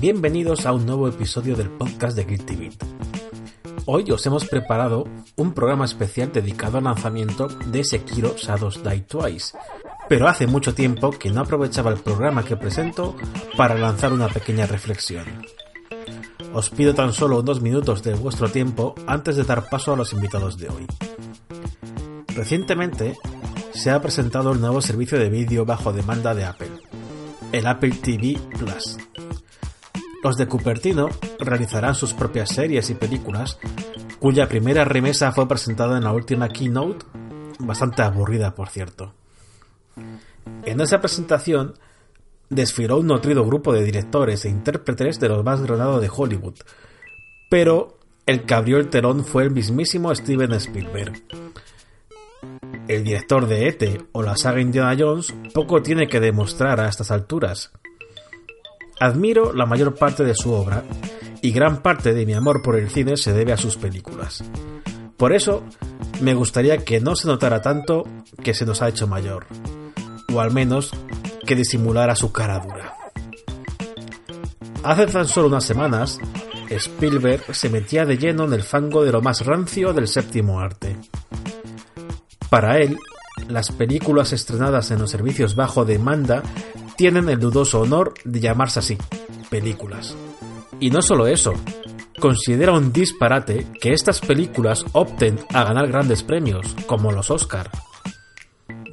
Bienvenidos a un nuevo episodio del podcast de Guilty Beat. Hoy os hemos preparado un programa especial dedicado al lanzamiento de Sekiro Shadows Die Twice, pero hace mucho tiempo que no aprovechaba el programa que presento para lanzar una pequeña reflexión. Os pido tan solo unos minutos de vuestro tiempo antes de dar paso a los invitados de hoy. Recientemente se ha presentado el nuevo servicio de vídeo bajo demanda de Apple, el Apple TV Plus. Los de Cupertino realizarán sus propias series y películas, cuya primera remesa fue presentada en la última keynote, bastante aburrida por cierto. En esa presentación desfiló un nutrido grupo de directores e intérpretes de los más granados de Hollywood, pero el que abrió el telón fue el mismísimo Steven Spielberg. El director de ET o la saga Indiana Jones poco tiene que demostrar a estas alturas. Admiro la mayor parte de su obra y gran parte de mi amor por el cine se debe a sus películas. Por eso, me gustaría que no se notara tanto que se nos ha hecho mayor, o al menos que disimulara su cara dura. Hace tan solo unas semanas, Spielberg se metía de lleno en el fango de lo más rancio del séptimo arte. Para él, las películas estrenadas en los servicios bajo demanda tienen el dudoso honor de llamarse así, películas. Y no solo eso, considera un disparate que estas películas opten a ganar grandes premios, como los Oscar.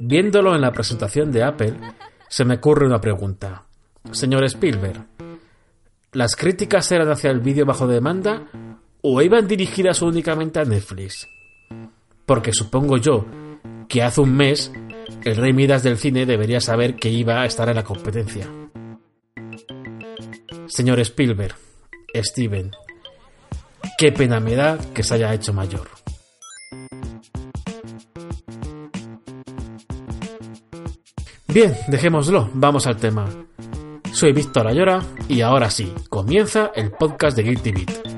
Viéndolo en la presentación de Apple, se me ocurre una pregunta. Señor Spielberg, ¿las críticas eran hacia el vídeo bajo demanda o iban dirigidas únicamente a Netflix? Porque supongo yo que hace un mes el rey Midas del cine debería saber que iba a estar en la competencia. Señor Spielberg, Steven, qué pena me da que se haya hecho mayor. Bien, dejémoslo, vamos al tema. Soy Víctor Ayora y ahora sí, comienza el podcast de Guilty Beat.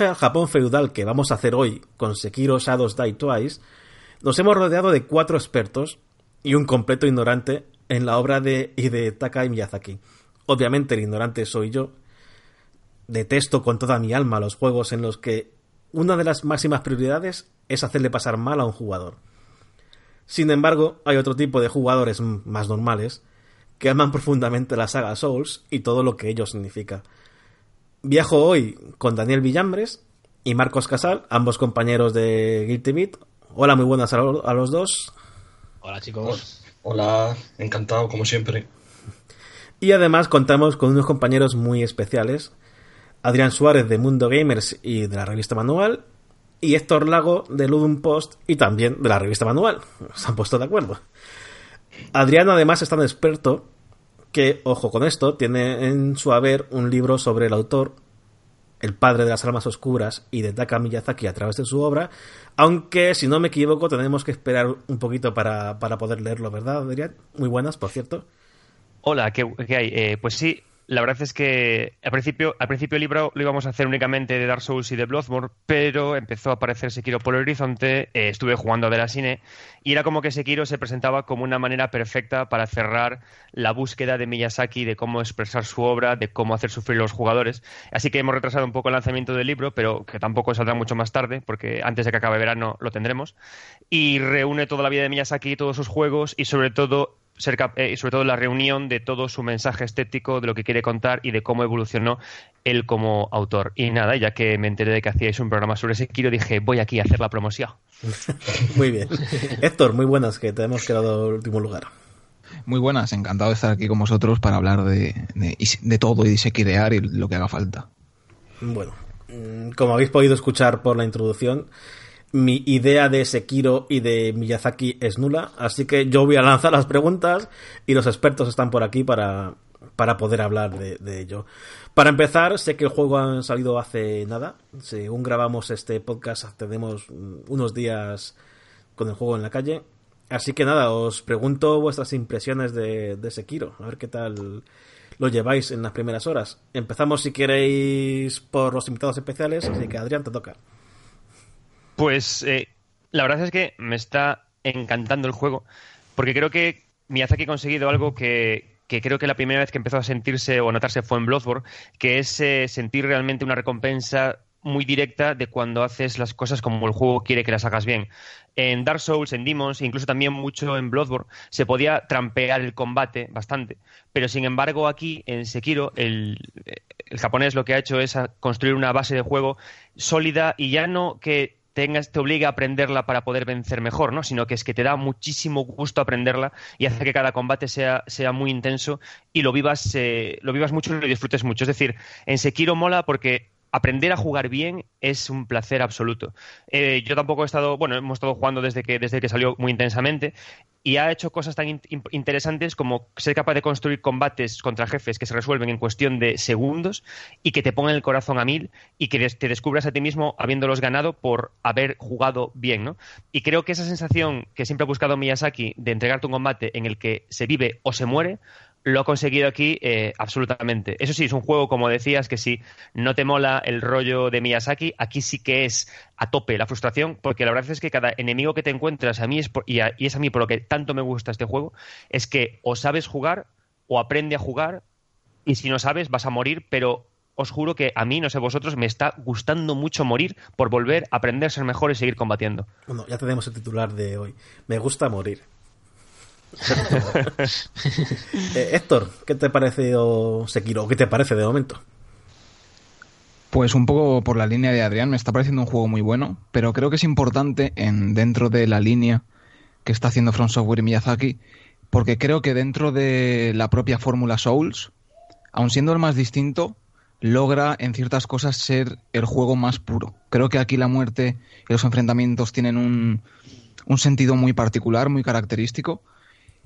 Al Japón feudal que vamos a hacer hoy con Sekiro Shadows Die Twice, nos hemos rodeado de cuatro expertos y un completo ignorante en la obra de Hidetaka Miyazaki. Obviamente el ignorante soy yo. Detesto con toda mi alma los juegos en los que una de las máximas prioridades es hacerle pasar mal a un jugador. Sin embargo, hay otro tipo de jugadores más normales que aman profundamente la saga Souls y todo lo que ello significa. Viajo hoy con Daniel Villambres y Marcos Casal, ambos compañeros de Guilty Beat. Hola, muy buenas a, lo- a los dos. Hola chicos. Hola, encantado como siempre. Y además contamos con unos compañeros muy especiales. Adrián Suárez de Mundo Gamers y de la revista Manual. Y Héctor Lago de Ludum Post y también de la revista Manual. Se han puesto de acuerdo. Adrián además es tan experto que, ojo con esto, tiene en su haber un libro sobre el autor, el padre de las almas oscuras y de Taka Miyazaki a través de su obra, aunque si no me equivoco tenemos que esperar un poquito para, para poder leerlo, ¿verdad, Adrián? Muy buenas, por cierto. Hola, ¿qué, hay? Eh, pues sí, la verdad es que al principio, al principio el libro lo íbamos a hacer únicamente de Dark Souls y de Bloodborne, pero empezó a aparecer Sekiro por el horizonte, eh, estuve jugando a ver a cine y era como que Sekiro se presentaba como una manera perfecta para cerrar la búsqueda de Miyazaki de cómo expresar su obra, de cómo hacer sufrir a los jugadores. Así que hemos retrasado un poco el lanzamiento del libro, pero que tampoco saldrá mucho más tarde, porque antes de que acabe verano lo tendremos. Y reúne toda la vida de Miyazaki, todos sus juegos y sobre todo eh, sobre todo la reunión de todo su mensaje estético, de lo que quiere contar y de cómo evolucionó él como autor. Y nada, ya que me enteré de que hacíais un programa sobre Sekiro, dije, voy aquí a hacer la promoción. muy bien. Héctor, muy buenas, que te hemos quedado en último lugar. Muy buenas, encantado de estar aquí con vosotros para hablar de, de, todo y de Sekirear y lo que haga falta. Bueno, mm, como habéis podido escuchar por la introducción, mi idea de Sekiro y de Miyazaki es nula, así que yo voy a lanzar las preguntas y los expertos están por aquí para, para poder hablar de, ello. Para empezar, sé que el juego ha salido hace nada. Según grabamos este podcast, tenemos unos días con el juego en la calle. Así que nada, os pregunto vuestras impresiones de, de Sekiro. A ver qué tal lo lleváis en las primeras horas. Empezamos, si queréis, por los invitados especiales. Así que, Adrián, te toca. Pues eh, la verdad es que me está encantando el juego, porque creo que Miyazaki ha conseguido algo que, creo que la primera vez que empezó a sentirse o notarse fue en Bloodborne, que es eh, sentir realmente una recompensa muy directa de cuando haces las cosas como el juego quiere que las hagas bien. En Dark Souls, en Demons, incluso también mucho en Bloodborne, se podía trampear el combate bastante, pero sin embargo aquí en Sekiro el, el japonés lo que ha hecho es construir una base de juego sólida y ya no que tengas, te obliga a aprenderla para poder vencer mejor, ¿no? Sino que es que te da muchísimo gusto aprenderla y hace que cada combate sea, sea muy intenso y lo vivas, eh, lo vivas mucho y lo disfrutes mucho. Es decir, en Sekiro mola porque aprender a jugar bien es un placer absoluto. Eh, yo tampoco he estado, bueno, hemos estado jugando desde que, desde que salió muy intensamente y ha hecho cosas tan interesantes como ser capaz de construir combates contra jefes que se resuelven en cuestión de segundos y que te pongan el corazón a mil y que te descubras a ti mismo habiéndolos ganado por haber jugado bien, ¿no? Y creo que esa sensación que siempre ha buscado Miyazaki de entregarte un combate en el que se vive o se muere lo ha conseguido aquí eh, absolutamente. Eso sí, es un juego, como decías, que si no te mola el rollo de Miyazaki, aquí sí que es a tope la frustración, porque la verdad es que cada enemigo que te encuentras, a mí es y, es a mí por lo que tanto me gusta este juego, es que o sabes jugar o aprende a jugar, y si no sabes vas a morir, pero os juro que a mí, no sé vosotros, me está gustando mucho morir por volver a aprender a ser mejor y seguir combatiendo. Bueno, ya tenemos el titular de hoy. Me gusta morir. Eh, Héctor, ¿qué te parece Sekiro? ¿Qué te parece de momento? Pues un poco por la línea de Adrián, me está pareciendo un juego muy bueno, pero creo que es importante en, dentro de la línea que está haciendo From Software y Miyazaki, porque creo que dentro de la propia fórmula Souls, aun siendo el más distinto, logra en ciertas cosas ser el juego más puro. Creo que aquí la muerte y los enfrentamientos tienen un, un sentido muy particular, muy característico,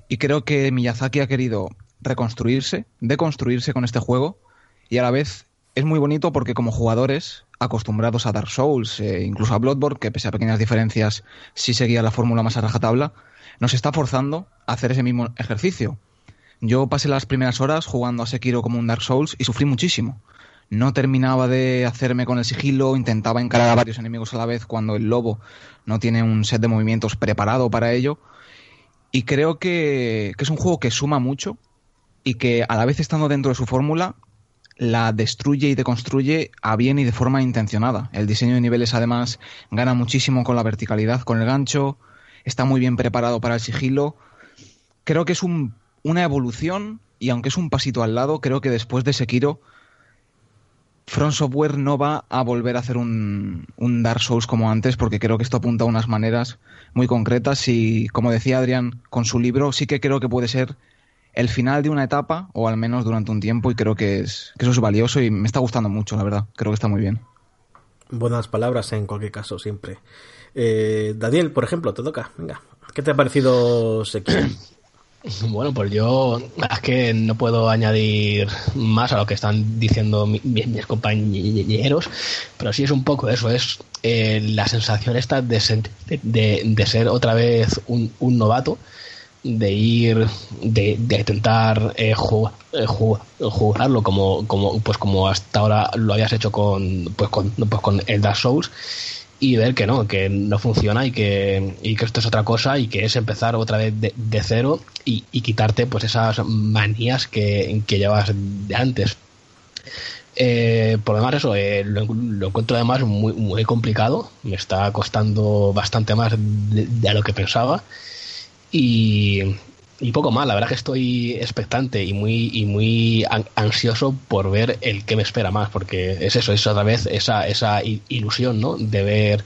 y creo que Miyazaki ha querido reconstruirse, deconstruirse con este juego y a la vez es muy bonito porque como jugadores acostumbrados a Dark Souls, e incluso a Bloodborne, que pese a pequeñas diferencias sí seguía la fórmula más a rajatabla, nos está forzando a hacer ese mismo ejercicio. Yo pasé las primeras horas jugando a Sekiro como un Dark Souls y sufrí muchísimo. No terminaba de hacerme con el sigilo, intentaba encarar a varios enemigos a la vez cuando el lobo no tiene un set de movimientos preparado para ello y creo que, es un juego que suma mucho y que a la vez estando dentro de su fórmula la destruye y deconstruye a bien y de forma intencionada. El diseño de niveles además gana muchísimo con la verticalidad, con el gancho, está muy bien preparado para el sigilo. Creo que es una evolución y aunque es un pasito al lado, creo que después de Sekiro Front Software no va a volver a hacer un, Dark Souls como antes, porque creo que esto apunta a unas maneras muy concretas y, como decía Adrián, con su libro sí que creo que puede ser el final de una etapa, o al menos durante un tiempo, y creo que, es, eso es valioso y me está gustando mucho, la verdad. Creo que está muy bien. Buenas palabras en cualquier caso, siempre. Eh, Daniel, por ejemplo, te toca. Venga, ¿qué te ha parecido Sekiro? Bueno, pues yo es que no puedo añadir más a lo que están diciendo mis, compañeros, pero sí es un poco eso, es eh, la sensación esta de ser, de, ser otra vez un, novato, de ir, de, de intentar eh, eh, ju- jugarlo como, como, pues como hasta ahora lo habías hecho con, pues con, pues con el Dark Souls y ver que no, que no funciona y que, y que esto es otra cosa y que es empezar otra vez de, cero y, y quitarte pues esas manías que, que llevas de antes. Eh, por lo demás, eso eh, lo, encuentro además muy, muy complicado. Me está costando bastante más de, de lo que pensaba. Y, y poco más, la verdad que estoy expectante y muy, y muy an- ansioso por ver el que me espera más, porque es eso, es otra vez esa, esa ilusión, ¿no? De ver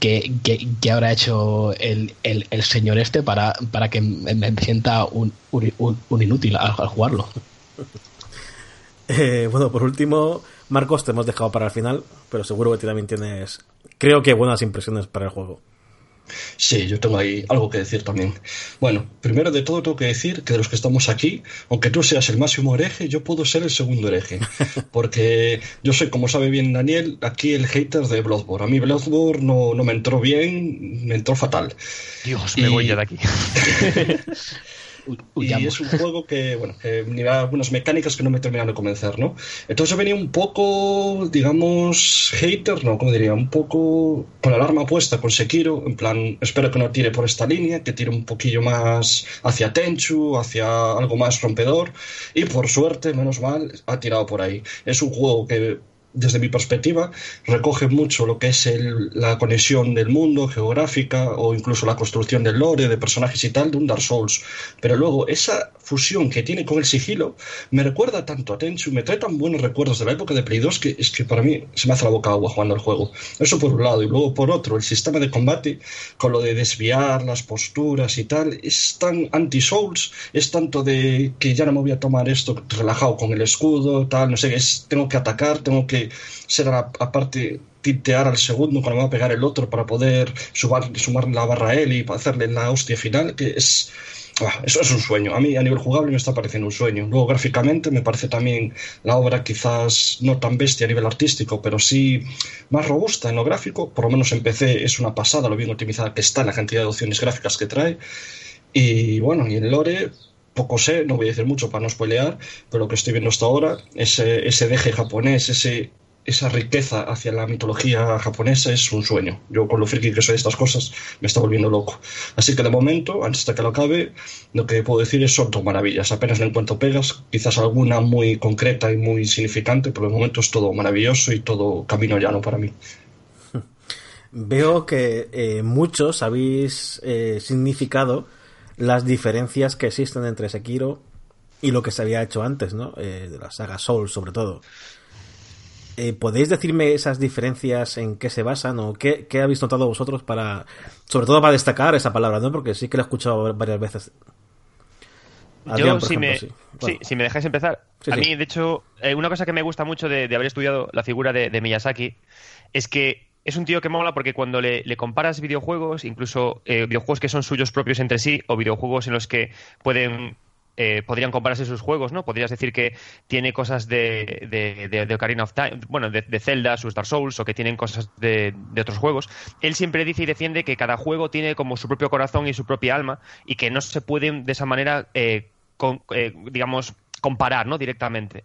qué, qué- qué habrá hecho el, el, el señor este para, para que me, sienta un, un, inútil al, jugarlo. Eh, bueno, por último, Marcos, te hemos dejado para el final, pero seguro que también tienes, creo que buenas impresiones para el juego. Sí, yo tengo ahí algo que decir también. Bueno, primero de todo tengo que decir que de los que estamos aquí, aunque tú seas el máximo hereje, yo puedo ser el segundo hereje. Porque yo soy, como sabe bien Daniel, aquí el hater de Bloodborne. A mí Bloodborne no, no me entró bien, me entró fatal. Dios, me Y- voy ya de aquí. Y es un juego que, bueno, que da algunas mecánicas que no me terminan de convencer, ¿no? Entonces yo venía un poco, digamos, hater, ¿no? Como diría, un poco con la alarma puesta con Sekiro, en plan, espero que no tire por esta línea, que tire un poquillo más hacia Tenchu, hacia algo más rompedor, y por suerte, menos mal, ha tirado por ahí. Es un juego que desde mi perspectiva, recoge mucho lo que es el- la conexión del mundo, geográfica, o incluso la construcción del lore, de personajes y tal, de un Dark Souls. Pero luego, esa fusión que tiene con el sigilo, me recuerda tanto a Tenchu, me trae tan buenos recuerdos de la época de Play 2 que es que para mí se me hace la boca agua jugando al juego. Eso por un lado. Y luego por otro, el sistema de combate, con lo de desviar las posturas y tal, es tan anti-Souls, es tanto de que ya no me voy a tomar esto relajado con el escudo, tal, no sé, es, tengo que atacar, tengo que ser a la- aparte tintear al segundo cuando va a pegar el otro para poder sumar, sumar la barra a él y hacerle la hostia final, que es... ah, Eso es un sueño. A mí a nivel jugable me está pareciendo un sueño. Luego gráficamente me parece también la obra quizás no tan bestia a nivel artístico, pero sí más robusta en lo gráfico. Por lo menos en PC es una pasada lo bien optimizada que está la cantidad de opciones gráficas que trae. Y bueno, y en Lore, poco sé, no voy a decir mucho para no spoilear, pero lo que estoy viendo hasta ahora, ese, ese deje japonés, ese, esa riqueza hacia la mitología japonesa es un sueño. Yo con lo friki que soy estas cosas me está volviendo loco. Así que de momento, antes de que lo acabe, lo que puedo decir es son todo maravillas. Apenas le encuentro pegas, quizás alguna muy concreta y muy significante, pero de momento es todo maravilloso y todo camino llano para mí. Veo que eh, muchos habéis eh, significado las diferencias que existen entre Sekiro y lo que se había hecho antes, ¿no? Eh, de la saga Soul, sobre todo. Eh, ¿Podéis decirme esas diferencias en qué se basan o qué, qué habéis notado vosotros para, sobre todo para destacar esa palabra, ¿no? Porque sí que la he escuchado varias veces. Adrián, Yo, si ejemplo, me, sí. sí, Bueno, si me dejáis empezar, Sí, a mí, de hecho, eh, una cosa que me gusta mucho de, de haber estudiado la figura de, de Miyazaki es que es un tío que mola porque cuando le, comparas videojuegos, incluso eh, videojuegos que son suyos propios entre sí, o videojuegos en los que pueden eh, podrían compararse sus juegos, ¿no? Podrías decir que tiene cosas de, de, de- de Ocarina of Time, bueno, de, de Zelda, sus Dark Souls, o que tienen cosas de, otros juegos. Él siempre dice y defiende que cada juego tiene como su propio corazón y su propia alma, y que no se pueden de esa manera, eh, eh, digamos, comparar, ¿no? Directamente.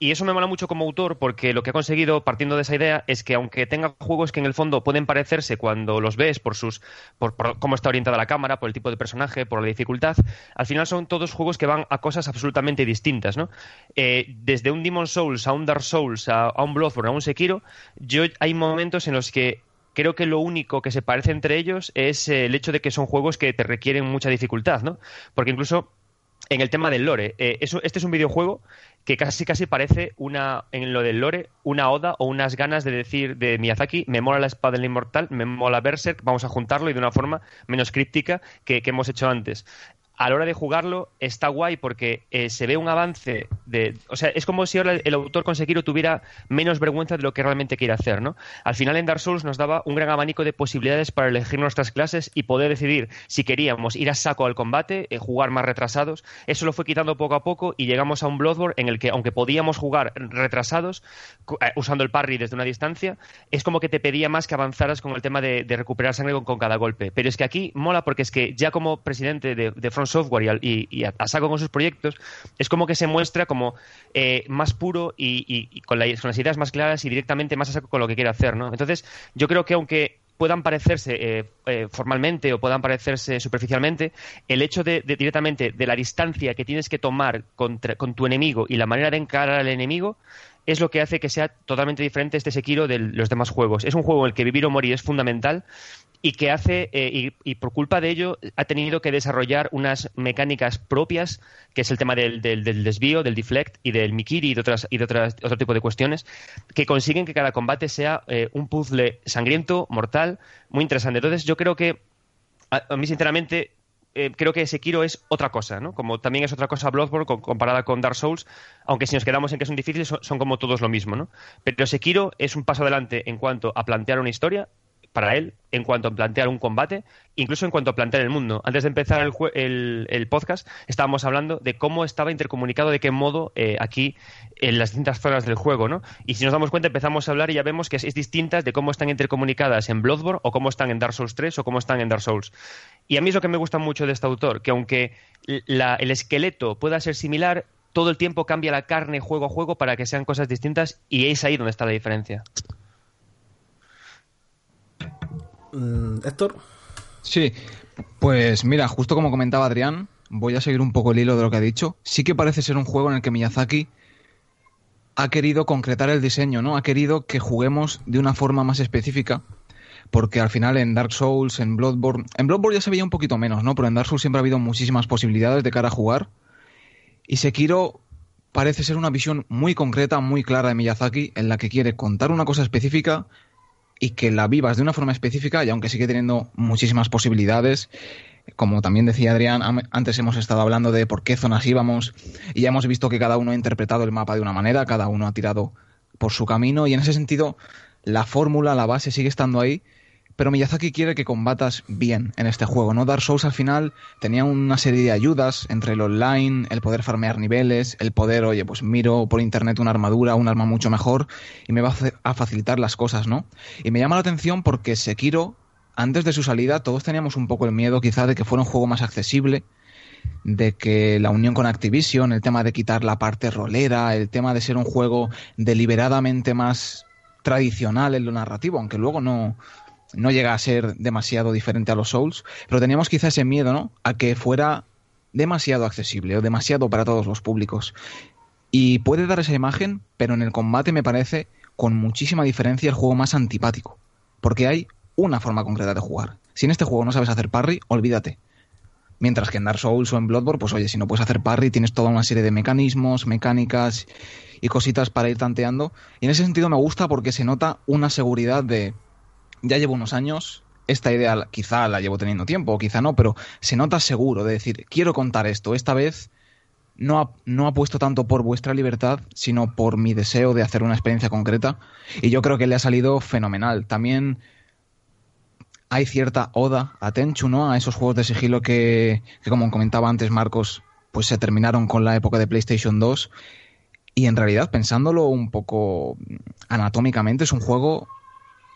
Y eso me mola mucho como autor porque lo que ha conseguido partiendo de esa idea es que aunque tenga juegos que en el fondo pueden parecerse cuando los ves por sus por, por cómo está orientada la cámara, por el tipo de personaje, por la dificultad, al final son todos juegos que van a cosas absolutamente distintas, ¿no? Eh, desde un Demon Souls a un Dark Souls a, un Bloodborne a un Sekiro, yo hay momentos en los que creo que lo único que se parece entre ellos es eh, el hecho de que son juegos que te requieren mucha dificultad, ¿no? Porque incluso en el tema del lore, eh, eso- este es un videojuego que casi casi parece una en lo del lore una oda o unas ganas de decir de Miyazaki me mola la espada del inmortal me mola Berserk vamos a juntarlo y de una forma menos críptica que, que hemos hecho antes a la hora de jugarlo está guay porque eh, se ve un avance de o sea es como si ahora el, autor con Sekiro tuviera menos vergüenza de lo que realmente quiere hacer no al final en Dark Souls nos daba un gran abanico de posibilidades para elegir nuestras clases y poder decidir si queríamos ir a saco al combate eh, jugar más retrasados. Eso lo fue quitando poco a poco y llegamos a un Bloodborne en el que aunque podíamos jugar retrasados eh, usando el parry desde una distancia es como que te pedía más que avanzaras con el tema de, recuperar sangre con, cada golpe. Pero es que aquí mola porque es que ya como presidente de, de From Software y, y- a, saco con sus proyectos, es como que se muestra como eh, más puro y con, la- con las ideas más claras y directamente más a saco con lo que quiere hacer, ¿no? Entonces, yo creo que aunque puedan parecerse eh, eh, formalmente o puedan parecerse superficialmente, el hecho de, de directamente de la distancia que tienes que tomar contra- con tu enemigo y la manera de encarar al enemigo es lo que hace que sea totalmente diferente este Sekiro de los demás juegos. Es un juego en el que vivir o morir es fundamental y que hace, eh, y, por culpa de ello, ha tenido que desarrollar unas mecánicas propias, que es el tema del, del- del desvío, del deflect y del mikiri y de, otras, y de otras, otro tipo de cuestiones, que consiguen que cada combate sea eh, un puzzle sangriento, mortal, muy interesante. Entonces, yo creo que, a, a mí sinceramente, eh, creo que Sekiro es otra cosa, ¿no? Como también es otra cosa Bloodborne comparada con Dark Souls, aunque si nos quedamos en que son difíciles, son, son como todos lo mismo, ¿no? Pero Sekiro es un paso adelante en cuanto a plantear una historia para él, en cuanto a plantear un combate, incluso en cuanto a plantear el mundo. Antes de empezar el, el podcast, estábamos hablando de cómo estaba intercomunicado, de qué modo eh, aquí en las distintas zonas del juego, ¿no? Y si nos damos cuenta, empezamos a hablar y ya vemos que es, es distintas de cómo están intercomunicadas en Bloodborne o cómo están en Dark Souls 3 o cómo están en Dark Souls. Y a mí es lo que me gusta mucho de este autor, que aunque la- el esqueleto pueda ser similar, todo el tiempo cambia la carne juego a juego para que sean cosas distintas y es ahí donde está la diferencia. Mm, Héctor, Sí, pues mira, justo como comentaba Adrián, voy a seguir un poco el hilo de lo que ha dicho. Sí que parece ser un juego en el que Miyazaki ha querido concretar el diseño, ¿no? Ha querido que juguemos de una forma más específica. Porque al final en Dark Souls, en Bloodborne. En Bloodborne ya se veía un poquito menos, ¿no? Pero en Dark Souls siempre ha habido muchísimas posibilidades de cara a jugar. Y Sekiro parece ser una visión muy concreta, muy clara de Miyazaki, en la que quiere contar una cosa específica y que la vivas de una forma específica y aunque sigue teniendo muchísimas posibilidades, como también decía Adrián, antes hemos estado hablando de por qué zonas íbamos y ya hemos visto que cada uno ha interpretado el mapa de una manera, cada uno ha tirado por su camino y en ese sentido la fórmula, la base sigue estando ahí, pero Miyazaki quiere que combatas bien en este juego, ¿no? Dark Souls al final tenía una serie de ayudas entre el online, el poder farmear niveles, el poder, oye, pues miro por internet una armadura, un arma mucho mejor y me va a fa- a facilitar las cosas, ¿no? Y me llama la atención porque Sekiro, antes de su salida, todos teníamos un poco el miedo quizá de que fuera un juego más accesible, de que la unión con Activision, el tema de quitar la parte rolera, el tema de ser un juego deliberadamente más tradicional en lo narrativo, aunque luego no, no llega a ser demasiado diferente a los Souls, pero teníamos quizá ese miedo, ¿no? A que fuera demasiado accesible o demasiado para todos los públicos. Y puede dar esa imagen, pero en el combate me parece con muchísima diferencia el juego más antipático. Porque hay una forma concreta de jugar. Si en este juego no sabes hacer parry, olvídate. Mientras que en Dark Souls o en Bloodborne, pues oye, si no puedes hacer parry, tienes toda una serie de mecanismos, mecánicas y cositas para ir tanteando. Y en ese sentido me gusta porque se nota una seguridad de. Ya llevo unos años, esta idea quizá la llevo teniendo tiempo, o quizá no, pero se nota seguro de decir, quiero contar esto. Esta vez no, ha- no apuesto tanto por vuestra libertad, sino por mi deseo de hacer una experiencia concreta. Y yo creo que le ha salido fenomenal. También hay cierta oda a Tenchu, ¿no? A esos juegos de sigilo que, que, como comentaba antes Marcos, pues se terminaron con la época de PlayStation 2. Y en realidad, pensándolo un poco anatómicamente, es un juego,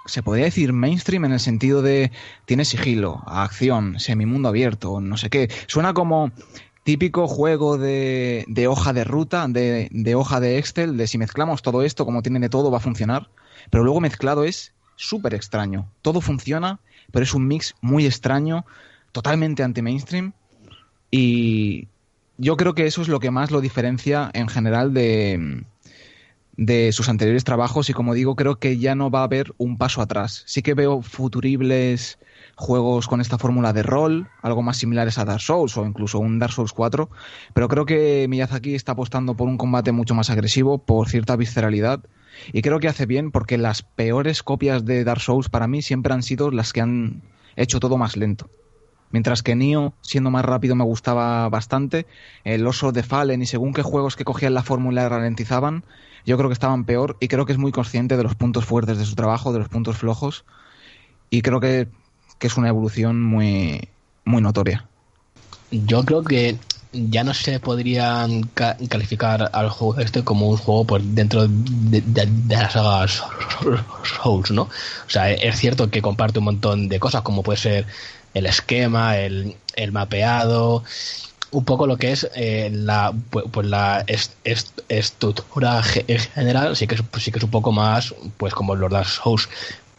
se podría decir mainstream en el sentido de tiene sigilo, acción, semimundo abierto, no sé qué. Suena como típico juego de, de hoja de ruta, de, de hoja de Excel, de si mezclamos todo esto, como tiene de todo, va a funcionar. Pero luego mezclado es súper extraño. Todo funciona, pero es un mix muy extraño, totalmente anti-mainstream. Y yo creo que eso es lo que más lo diferencia en general de, de sus anteriores trabajos. Y como digo, creo que ya no va a haber un paso atrás. Sí que veo futuribles juegos con esta fórmula de rol, algo más similares a Dark Souls o incluso un Dark Souls 4, pero creo que Miyazaki está apostando por un combate mucho más agresivo, por cierta visceralidad, y creo que hace bien porque las peores copias de Dark Souls para mí siempre han sido las que han hecho todo más lento. Mientras que Nioh, siendo más rápido, me gustaba bastante. El oso de Fallen y según qué juegos que cogían la fórmula ralentizaban, yo creo que estaban peor y creo que es muy consciente de los puntos fuertes de su trabajo, de los puntos flojos. Y creo que, que es una evolución muy, muy notoria. Yo creo que ya no se podrían ca- calificar al juego este como un juego por dentro de, de- de la saga Souls, ¿no? O sea, es cierto que comparte un montón de cosas, como puede ser el esquema, el, el mapeado, un poco lo que es eh, la pu- pues la est- est- estructura ge- en general sí que es sí que es un poco más pues como los Dark Souls.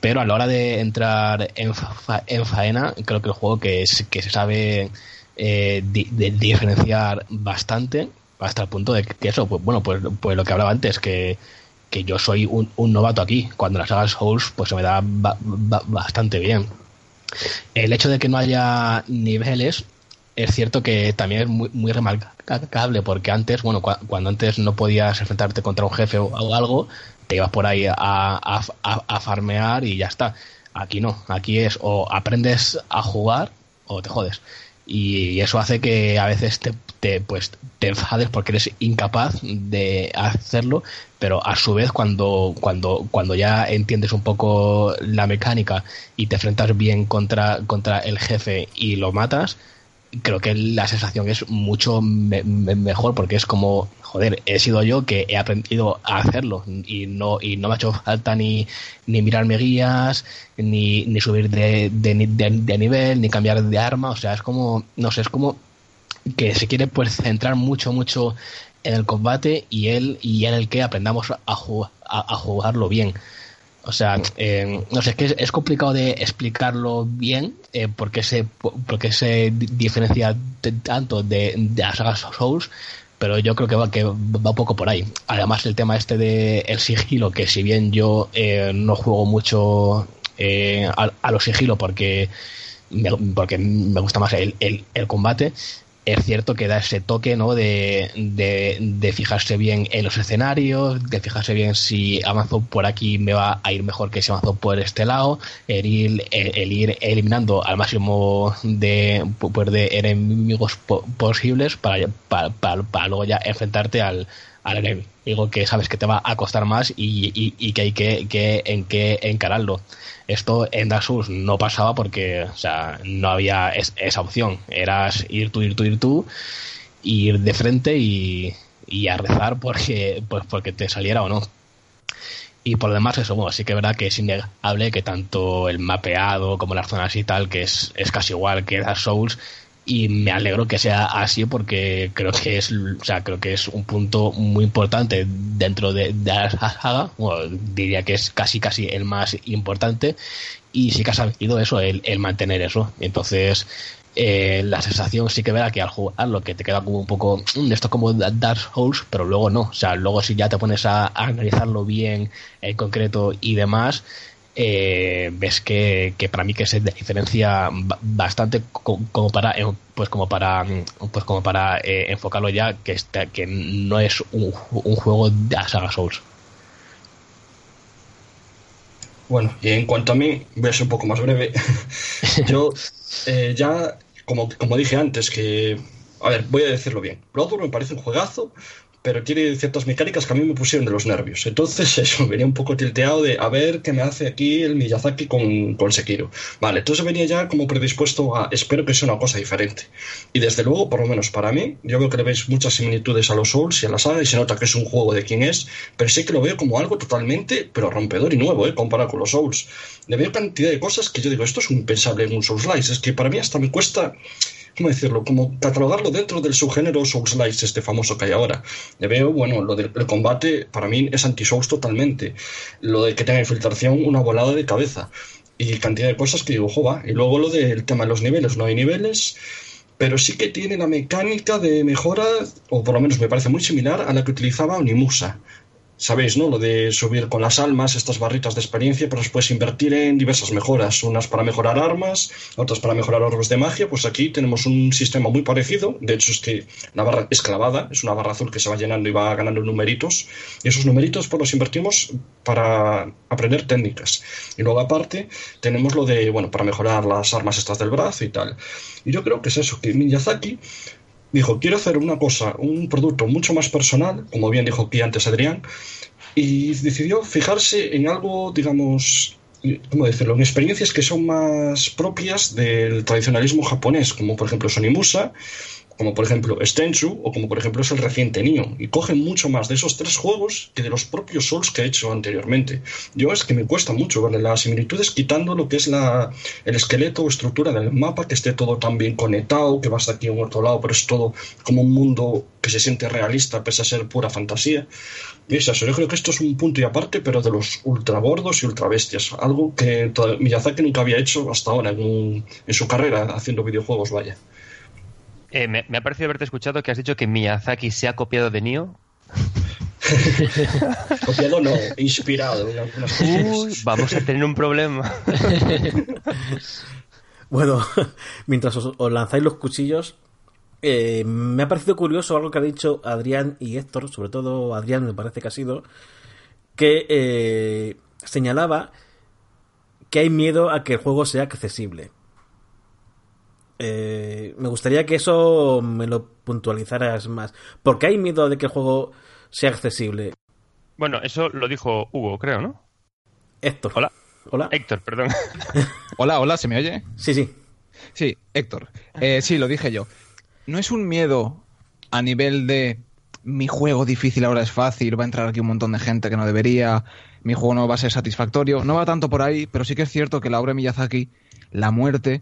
Pero a la hora de entrar en, fa- en faena creo que el juego que es que se sabe eh, diferenciar bastante hasta el punto de que eso pues bueno pues pues lo que hablaba antes que que yo soy un, novato aquí. Cuando las saga Souls pues se me da ba- ba- bastante bien. El hecho de que no haya niveles es cierto que también es muy, muy remarcable porque antes, bueno, cua- cuando antes no podías enfrentarte contra un jefe o, algo, te ibas por ahí a, a- a- a farmear y ya está. Aquí no, aquí es o aprendes a jugar o te jodes. Y eso hace que a veces te, te, pues, te enfades porque eres incapaz de hacerlo, pero a su vez cuando, cuando, cuando ya entiendes un poco la mecánica y te enfrentas bien contra, contra el jefe y lo matas, creo que la sensación es mucho me- me- mejor porque es como joder he sido yo que he aprendido a hacerlo y no y no me ha hecho falta ni ni mirarme guías ni, ni subir de, de, de- nivel ni cambiar de arma. O sea es como no sé es como que se quiere pues centrar mucho mucho en el combate y él y en el que aprendamos a, a, a jugarlo bien o sea, eh, no sé, es que es, complicado de explicarlo bien eh, porque se porque se di- diferencia tanto de, de la saga Souls, pero yo creo que va, que va un poco por ahí. Además, el tema este de el sigilo, que si bien yo eh, no juego mucho eh, a, a lo sigilo porque me, porque me gusta más el, el combate, es cierto que da ese toque ¿no? de, de, de fijarse bien en los escenarios, de fijarse bien si avanzo por aquí me va a ir mejor que si avanzo por este lado, el ir, el, el ir eliminando al máximo de, pues de enemigos po- posibles para, para, para, para luego ya enfrentarte al, al enemigo que sabes que te va a costar más y, y, y que hay que, que, en que encararlo. Esto en Dark Souls no pasaba porque o sea, no había es- esa opción. Eras ir tú, ir tú, ir tú, ir de frente y, y a rezar porque, pues porque te saliera o no. Y por lo demás, eso, bueno, sí que es verdad que es innegable que tanto el mapeado como las zonas y tal, que es, es casi igual que Dark Souls, y me alegro que sea así porque creo que es, o sea, creo que es un punto muy importante dentro de, de la saga, diría que es casi casi el más importante, y sí que ha sabido eso, el, el mantener eso. Entonces, eh, la sensación sí que verá que al jugarlo que te queda como un poco "Mm, esto es como Dark Souls pero luego no. O sea luego si ya te pones a analizarlo bien en concreto y demás eh, ves que, que para mí que se diferencia ba- bastante co- como para eh, pues como para mm, pues como para eh, enfocarlo ya que está, que no es un, ju- un juego de la saga Souls Bueno, y en cuanto a mí, voy a ser un poco más breve. Yo eh, ya, como, como dije antes, que... A ver, voy a decirlo bien. Bloodborne me parece un juegazo, pero tiene ciertas mecánicas que a mí me pusieron de los nervios. Entonces, eso, venía un poco tilteado de a ver qué me hace aquí el Miyazaki con, con Sekiro. Vale, entonces venía ya como predispuesto a espero que sea una cosa diferente. Y desde luego, por lo menos para mí, yo veo que le veis muchas similitudes a los Souls y a la saga y se nota que es un juego de quién es, pero sí que lo veo como algo totalmente, pero rompedor y nuevo, ¿eh? comparado con los Souls. Le veo cantidad de cosas que yo digo, esto es impensable en un Souls-like. Es que para mí hasta me cuesta ¿cómo decirlo? Como catalogarlo dentro del subgénero Souls-like, este famoso que hay ahora. Le veo, bueno, lo del el combate para mí es anti-Souls totalmente. Lo de que tenga infiltración, una volada de cabeza. Y cantidad de cosas que digo, va. Y luego lo del tema de los niveles, no hay niveles. Pero sí que tiene la mecánica de mejora, o por lo menos me parece muy similar a la que utilizaba Onimusa. Sabéis, ¿no? Lo de subir con las almas estas barritas de experiencia, pero después invertir en diversas mejoras. Unas para mejorar armas, otras para mejorar orbes de magia. Pues aquí tenemos un sistema muy parecido. De hecho, es que la barra es clavada, es una barra azul que se va llenando y va ganando numeritos. Y esos numeritos pues los invertimos para aprender técnicas. Y luego aparte tenemos lo de, bueno, para mejorar las armas estas del brazo y tal. Y yo creo que es eso, que Miyazaki dijo, quiero hacer una cosa, un producto mucho más personal, como bien dijo aquí antes Adrián, y decidió fijarse en algo, digamos, ¿cómo decirlo?, en experiencias que son más propias del tradicionalismo japonés, como por ejemplo Sonimusa, como por ejemplo Stenchu o como por ejemplo es el reciente Nioh, y coge mucho más de esos tres juegos que de los propios Souls que he hecho anteriormente. Yo es que me cuesta mucho verle las similitudes quitando lo que es la, el esqueleto o estructura del mapa, que esté todo tan bien conectado, que vas de aquí a un otro lado, pero es todo como un mundo que se siente realista pese a ser pura fantasía. Y es eso, yo creo que esto es un punto y aparte, pero de los ultra gordos y ultra bestias, algo que Miyazaki nunca había hecho hasta ahora en su carrera haciendo videojuegos, vaya. Eh, me, me ha parecido haberte escuchado que has dicho que Miyazaki se ha copiado de Nioh. Copiado no, inspirado en algunas cosas. Uy, vamos a tener un problema. Bueno, mientras os, os lanzáis los cuchillos, eh, me ha parecido curioso algo que ha dicho Adrián y Héctor, sobre todo Adrián me parece que ha sido, que eh, señalaba que hay miedo a que el juego sea accesible. Eh, me gustaría que eso me lo puntualizaras más. ¿Por qué hay miedo de que el juego sea accesible? Bueno, eso lo dijo Hugo, creo, ¿no? Héctor. Hola. Hola. Héctor, perdón. Hola, hola, ¿se me oye? Sí, sí. Sí, Héctor. Eh, sí, lo dije yo. No es un miedo a nivel de mi juego difícil ahora es fácil, va a entrar aquí un montón de gente que no debería, mi juego no va a ser satisfactorio. No va tanto por ahí, pero sí que es cierto que la obra de Miyazaki, la muerte,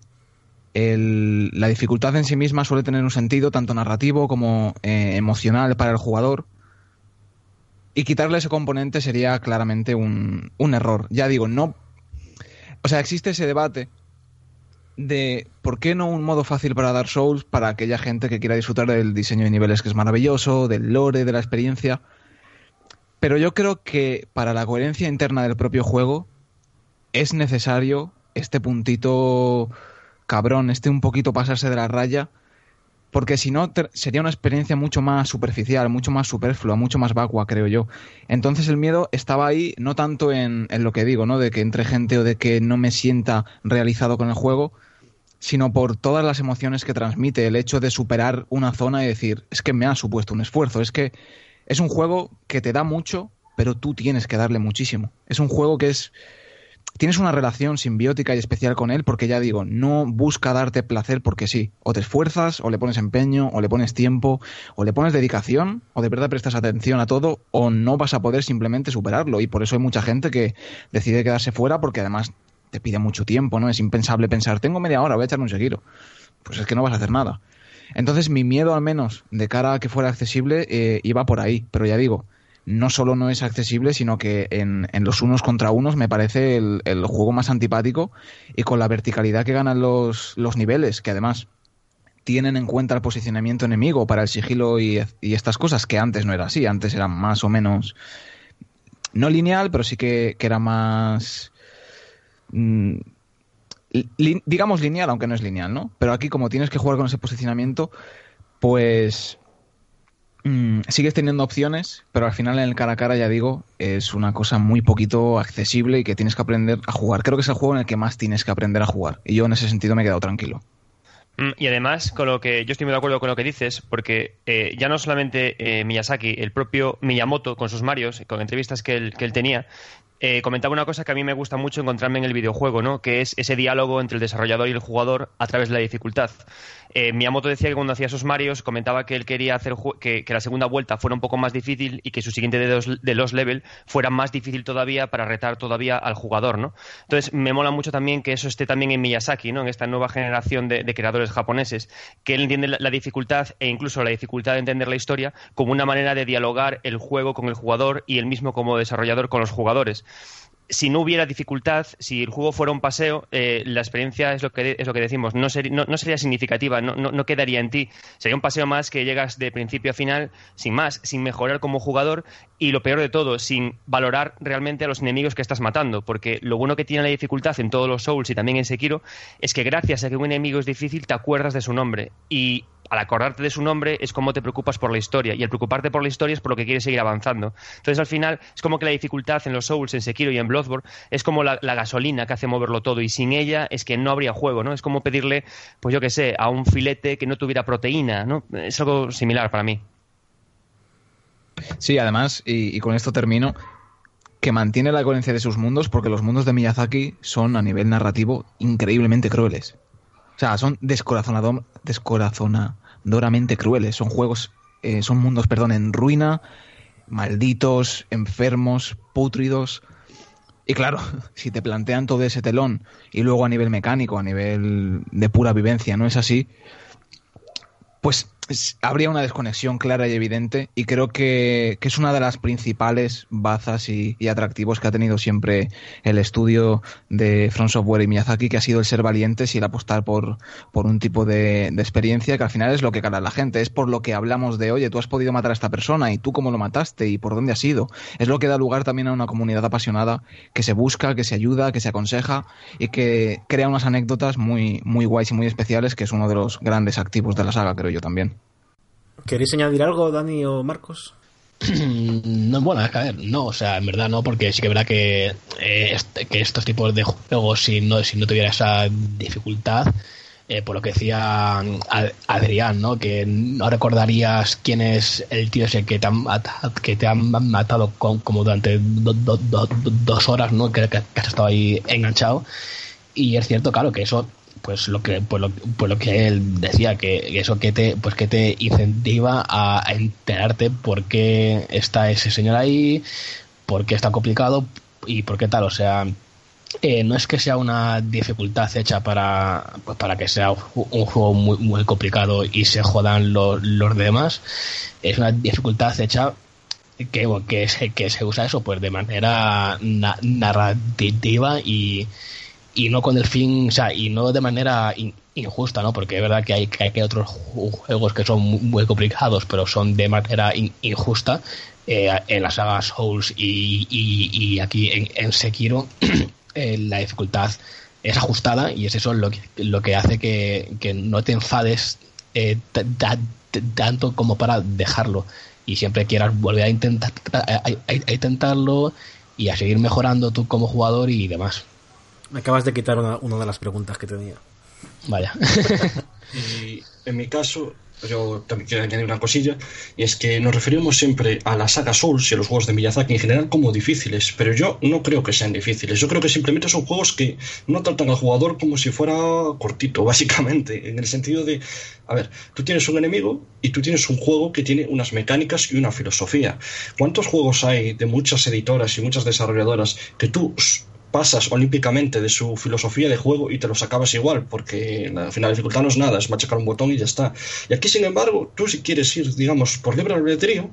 la dificultad en sí misma suele tener un sentido tanto narrativo como eh, emocional para el jugador. Y quitarle ese componente sería claramente un, un error. Ya digo, no. O sea, existe ese debate de por qué no un modo fácil para Dark Souls para aquella gente que quiera disfrutar del diseño de niveles que es maravilloso, del lore, de la experiencia. Pero yo creo que para la coherencia interna del propio juego es necesario este puntito cabrón, este un poquito pasarse de la raya, porque si no sería una experiencia mucho más superficial, mucho más superflua, mucho más vacua, creo yo. Entonces el miedo estaba ahí, no tanto en, en lo que digo, ¿no? De que entre gente o de que no me sienta realizado con el juego, sino por todas las emociones que transmite, el hecho de superar una zona y decir, es que me ha supuesto un esfuerzo, es que es un juego que te da mucho, pero tú tienes que darle muchísimo. Es un juego que es tienes una relación simbiótica y especial con él porque ya digo, no busca darte placer porque sí. O te esfuerzas, o le pones empeño, o le pones tiempo, o le pones dedicación, o de verdad prestas atención a todo, o no vas a poder simplemente superarlo. Y por eso hay mucha gente que decide quedarse fuera porque además te pide mucho tiempo, ¿no? Es impensable pensar, tengo media hora, voy a echarme un seguiro. Pues es que no vas a hacer nada. Entonces mi miedo al menos de cara a que fuera accesible eh, iba por ahí, pero ya digo, no solo no es accesible, sino que en, en los unos contra unos me parece el, el juego más antipático y con la verticalidad que ganan los, los niveles, que además tienen en cuenta el posicionamiento enemigo para el sigilo y, y estas cosas, que antes no era así, antes era más o menos, no lineal, pero sí que, que era más... mm, digamos lineal, aunque no es lineal, ¿no? Pero aquí como tienes que jugar con ese posicionamiento, pues Mm, sigues teniendo opciones, pero al final en el cara a cara, ya digo, es una cosa muy poquito accesible y que tienes que aprender a jugar. Creo que es el juego en el que más tienes que aprender a jugar. Y yo en ese sentido me he quedado tranquilo. Mm, Y además, con lo que yo estoy muy de acuerdo con lo que dices, porque eh, ya no solamente eh, Miyazaki, el propio Miyamoto con sus Marios, con entrevistas que él, que él tenía, eh, comentaba una cosa que a mí me gusta mucho encontrarme en el videojuego, ¿no? Que es ese diálogo entre el desarrollador y el jugador a través de la dificultad. Eh, Miyamoto decía que cuando hacía sus Marios comentaba que él quería hacer que, que la segunda vuelta fuera un poco más difícil y que su siguiente de los, de los level fuera más difícil todavía para retar todavía al jugador, ¿no? Entonces me mola mucho también que eso esté también en Miyazaki, ¿no? En esta nueva generación de, creadores japoneses, que él entiende la, la dificultad e incluso la dificultad de entender la historia como una manera de dialogar el juego con el jugador y el mismo como desarrollador con los jugadores si no hubiera dificultad, si el juego fuera un paseo, eh, la experiencia es lo que es lo que decimos, no, ser- no, no sería significativa, no, no, quedaría en ti. Sería un paseo más que llegas de principio a final sin más, sin mejorar como jugador y lo peor de todo, sin valorar realmente a los enemigos que estás matando, porque lo bueno que tiene la dificultad en todos los Souls y también en Sekiro es que gracias a que un enemigo es difícil te acuerdas de su nombre y al acordarte de su nombre es como te preocupas por la historia y el preocuparte por la historia es por lo que quieres seguir avanzando. Entonces al final es como que la dificultad en los Souls, en Sekiro y en Bloodborne es como la, gasolina que hace moverlo todo y sin ella es que no habría juego, ¿no? Es como pedirle, pues yo qué sé, a un filete que no tuviera proteína, ¿no? Es algo similar para mí. Sí, además, y con esto termino, que mantiene la coherencia de sus mundos porque los mundos de Miyazaki son a nivel narrativo increíblemente crueles. Sea, son descorazonado- abrumadoramente crueles. Son juegos, eh, son mundos, perdón, en ruina, malditos, enfermos, pútridos. Y claro, si te plantean todo ese telón y luego a nivel mecánico, a nivel de pura vivencia, no es así, pues es- habría una desconexión clara y evidente y creo que, que es una de las principales bazas y, y atractivos que ha tenido siempre el estudio de From Software y Miyazaki, que ha sido el ser valientes y el apostar por, por un tipo de, de experiencia que al final es lo que cala a la gente, es por lo que hablamos de, oye, tú has podido matar a esta persona y tú cómo lo mataste y por dónde has ido. Es lo que da lugar también a una comunidad apasionada que se busca, que se ayuda, que se aconseja y que crea unas anécdotas muy, muy guays y muy especiales, que es uno de los grandes activos de la saga, creo yo también. ¿Queréis añadir algo, Dani o Marcos? No, bueno, a ver, no, o sea, en verdad no, porque sí que verdad que, eh, este- que estos tipos de juegos, si no, si no tuviera esa dificultad, eh, por lo que decía Ad- Adrián, ¿no? Que no recordarías quién es el tío ese que te han que te han matado como durante do- do- do- dos horas, ¿no? Que has estado ahí enganchado. Y es cierto, claro, que eso pues lo que pues lo, pues lo que él decía que eso que te pues que te incentiva a, enterarte por qué está ese señor ahí por qué está complicado y por qué tal. O sea eh, no es que sea una dificultad hecha para pues para que sea un juego muy muy complicado y se jodan los, los demás. Es una dificultad hecha que, que, se, que se usa eso pues de manera na- narrativa y, y no con el fin, o sea, y no de manera in- injusta, ¿no? Porque es verdad que hay, que otros ju- juegos que son muy, complicados, pero son de manera in- injusta. Eh, en la saga Souls y, y, aquí en, en Sekiro, eh, la dificultad es ajustada y es eso lo que, lo que hace que, que no te enfades eh, tanto como para dejarlo y siempre quieras volver a intentar a intentarlo y a seguir mejorando tú como jugador y demás. Me acabas de quitar una, una de las preguntas que tenía. Vaya. Y en mi caso, yo también quiero añadir una cosilla, y es que nos referimos siempre a la saga Souls y a los juegos de Miyazaki en general como difíciles, pero yo no creo que sean difíciles. Yo creo que simplemente son juegos que no tratan al jugador como si fuera cortito, básicamente, en el sentido de, a ver, tú tienes un enemigo y tú tienes un juego que tiene unas mecánicas y una filosofía. ¿Cuántos juegos hay de muchas editoras y muchas desarrolladoras que tú pasas olímpicamente de su filosofía de juego y te los acabas igual, porque al final la dificultad no es nada, es machacar un botón y ya está. Y aquí, sin embargo, tú si quieres ir, digamos, por libre albedrío,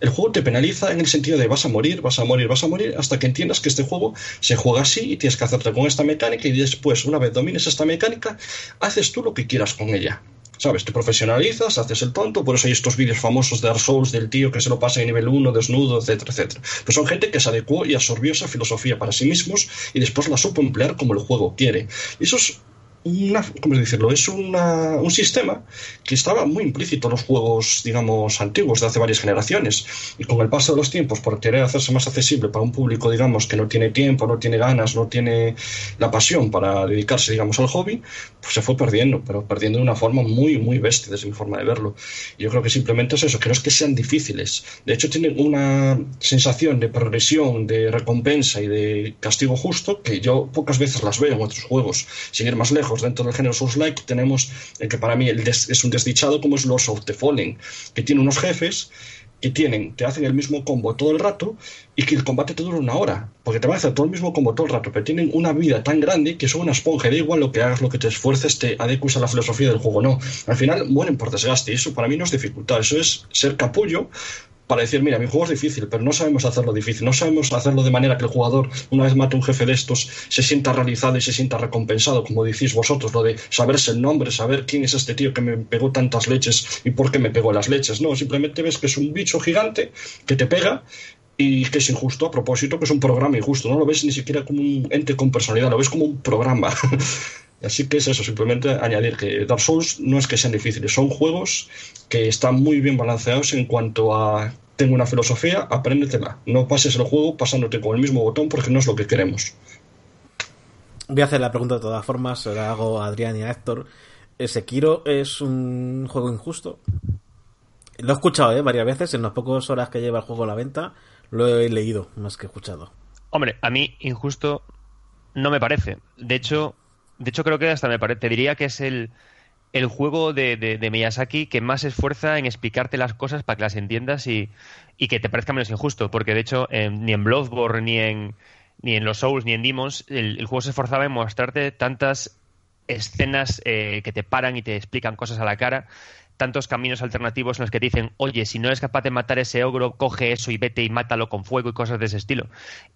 el juego te penaliza en el sentido de vas a morir, vas a morir, vas a morir, hasta que entiendas que este juego se juega así y tienes que hacerte con esta mecánica y después, una vez domines esta mecánica, haces tú lo que quieras con ella. ¿Sabes? Te profesionalizas, haces el tonto, por eso hay estos vídeos famosos de Dark Souls del tío que se lo pasa en nivel 1, desnudo, etcétera, etcétera. Pues son gente que se adecuó y absorbió esa filosofía para sí mismos y después la supo emplear como el juego quiere. Y eso es una, ¿cómo decirlo? Es una, un sistema que estaba muy implícito en los juegos, digamos, antiguos de hace varias generaciones. Y con el paso de los tiempos, por querer hacerse más accesible para un público, digamos, que no tiene tiempo, no tiene ganas, no tiene la pasión para dedicarse, digamos, al hobby, pues se fue perdiendo, pero perdiendo de una forma muy, muy bestia desde mi forma de verlo. Yo creo que simplemente es eso, que no es que sean difíciles. De hecho, tienen una sensación de progresión, de recompensa y de castigo justo que yo pocas veces las veo en otros juegos. Sin ir más lejos, dentro del género Souls-like tenemos el que para mí es un desdichado como es Lords of the Fallen, que tiene unos jefes que tienen, te hacen el mismo combo todo el rato y que el combate te dura una hora, porque te van a hacer todo el mismo combo todo el rato, pero tienen una vida tan grande que son una esponja, da igual lo que hagas, lo que te esfuerces, te adecues a la filosofía del juego, no. Al final mueren por desgaste y eso para mí no es dificultad, eso es ser capullo para decir, mira, mi juego es difícil, pero no sabemos hacerlo difícil, no sabemos hacerlo de manera que el jugador, una vez mate un jefe de estos, se sienta realizado y se sienta recompensado, como decís vosotros, lo de saberse el nombre, saber quién es este tío que me pegó tantas leches y por qué me pegó las leches. No, simplemente ves que es un bicho gigante que te pega y que es injusto a propósito, que es un programa injusto, no lo ves ni siquiera como un ente con personalidad, lo ves como un programa. Así que es eso, simplemente añadir que Dark Souls no es que sean difíciles, son juegos que están muy bien balanceados en cuanto a tengo una filosofía, apréndetela. No pases el juego pasándote con el mismo botón porque no es lo que queremos. Voy a hacer la pregunta de todas formas, se la hago a Adrián y a Héctor. ¿Sekiro es un juego injusto? Lo he escuchado ¿eh? varias veces, en las pocas horas que lleva el juego a la venta, lo he leído más que escuchado. Hombre, a mí injusto no me parece. De hecho, de hecho creo que hasta me parece, te diría que es el, el juego de, de, de Miyazaki que más se esfuerza en explicarte las cosas para que las entiendas y, y que te parezca menos injusto, porque de hecho eh, ni en Bloodborne ni en ni en los Souls ni en Demons el, juego se esforzaba en mostrarte tantas escenas eh, que te paran y te explican cosas a la cara tantos caminos alternativos en los que te dicen, oye, si no eres capaz de matar ese ogro, coge eso y vete y mátalo con fuego y cosas de ese estilo.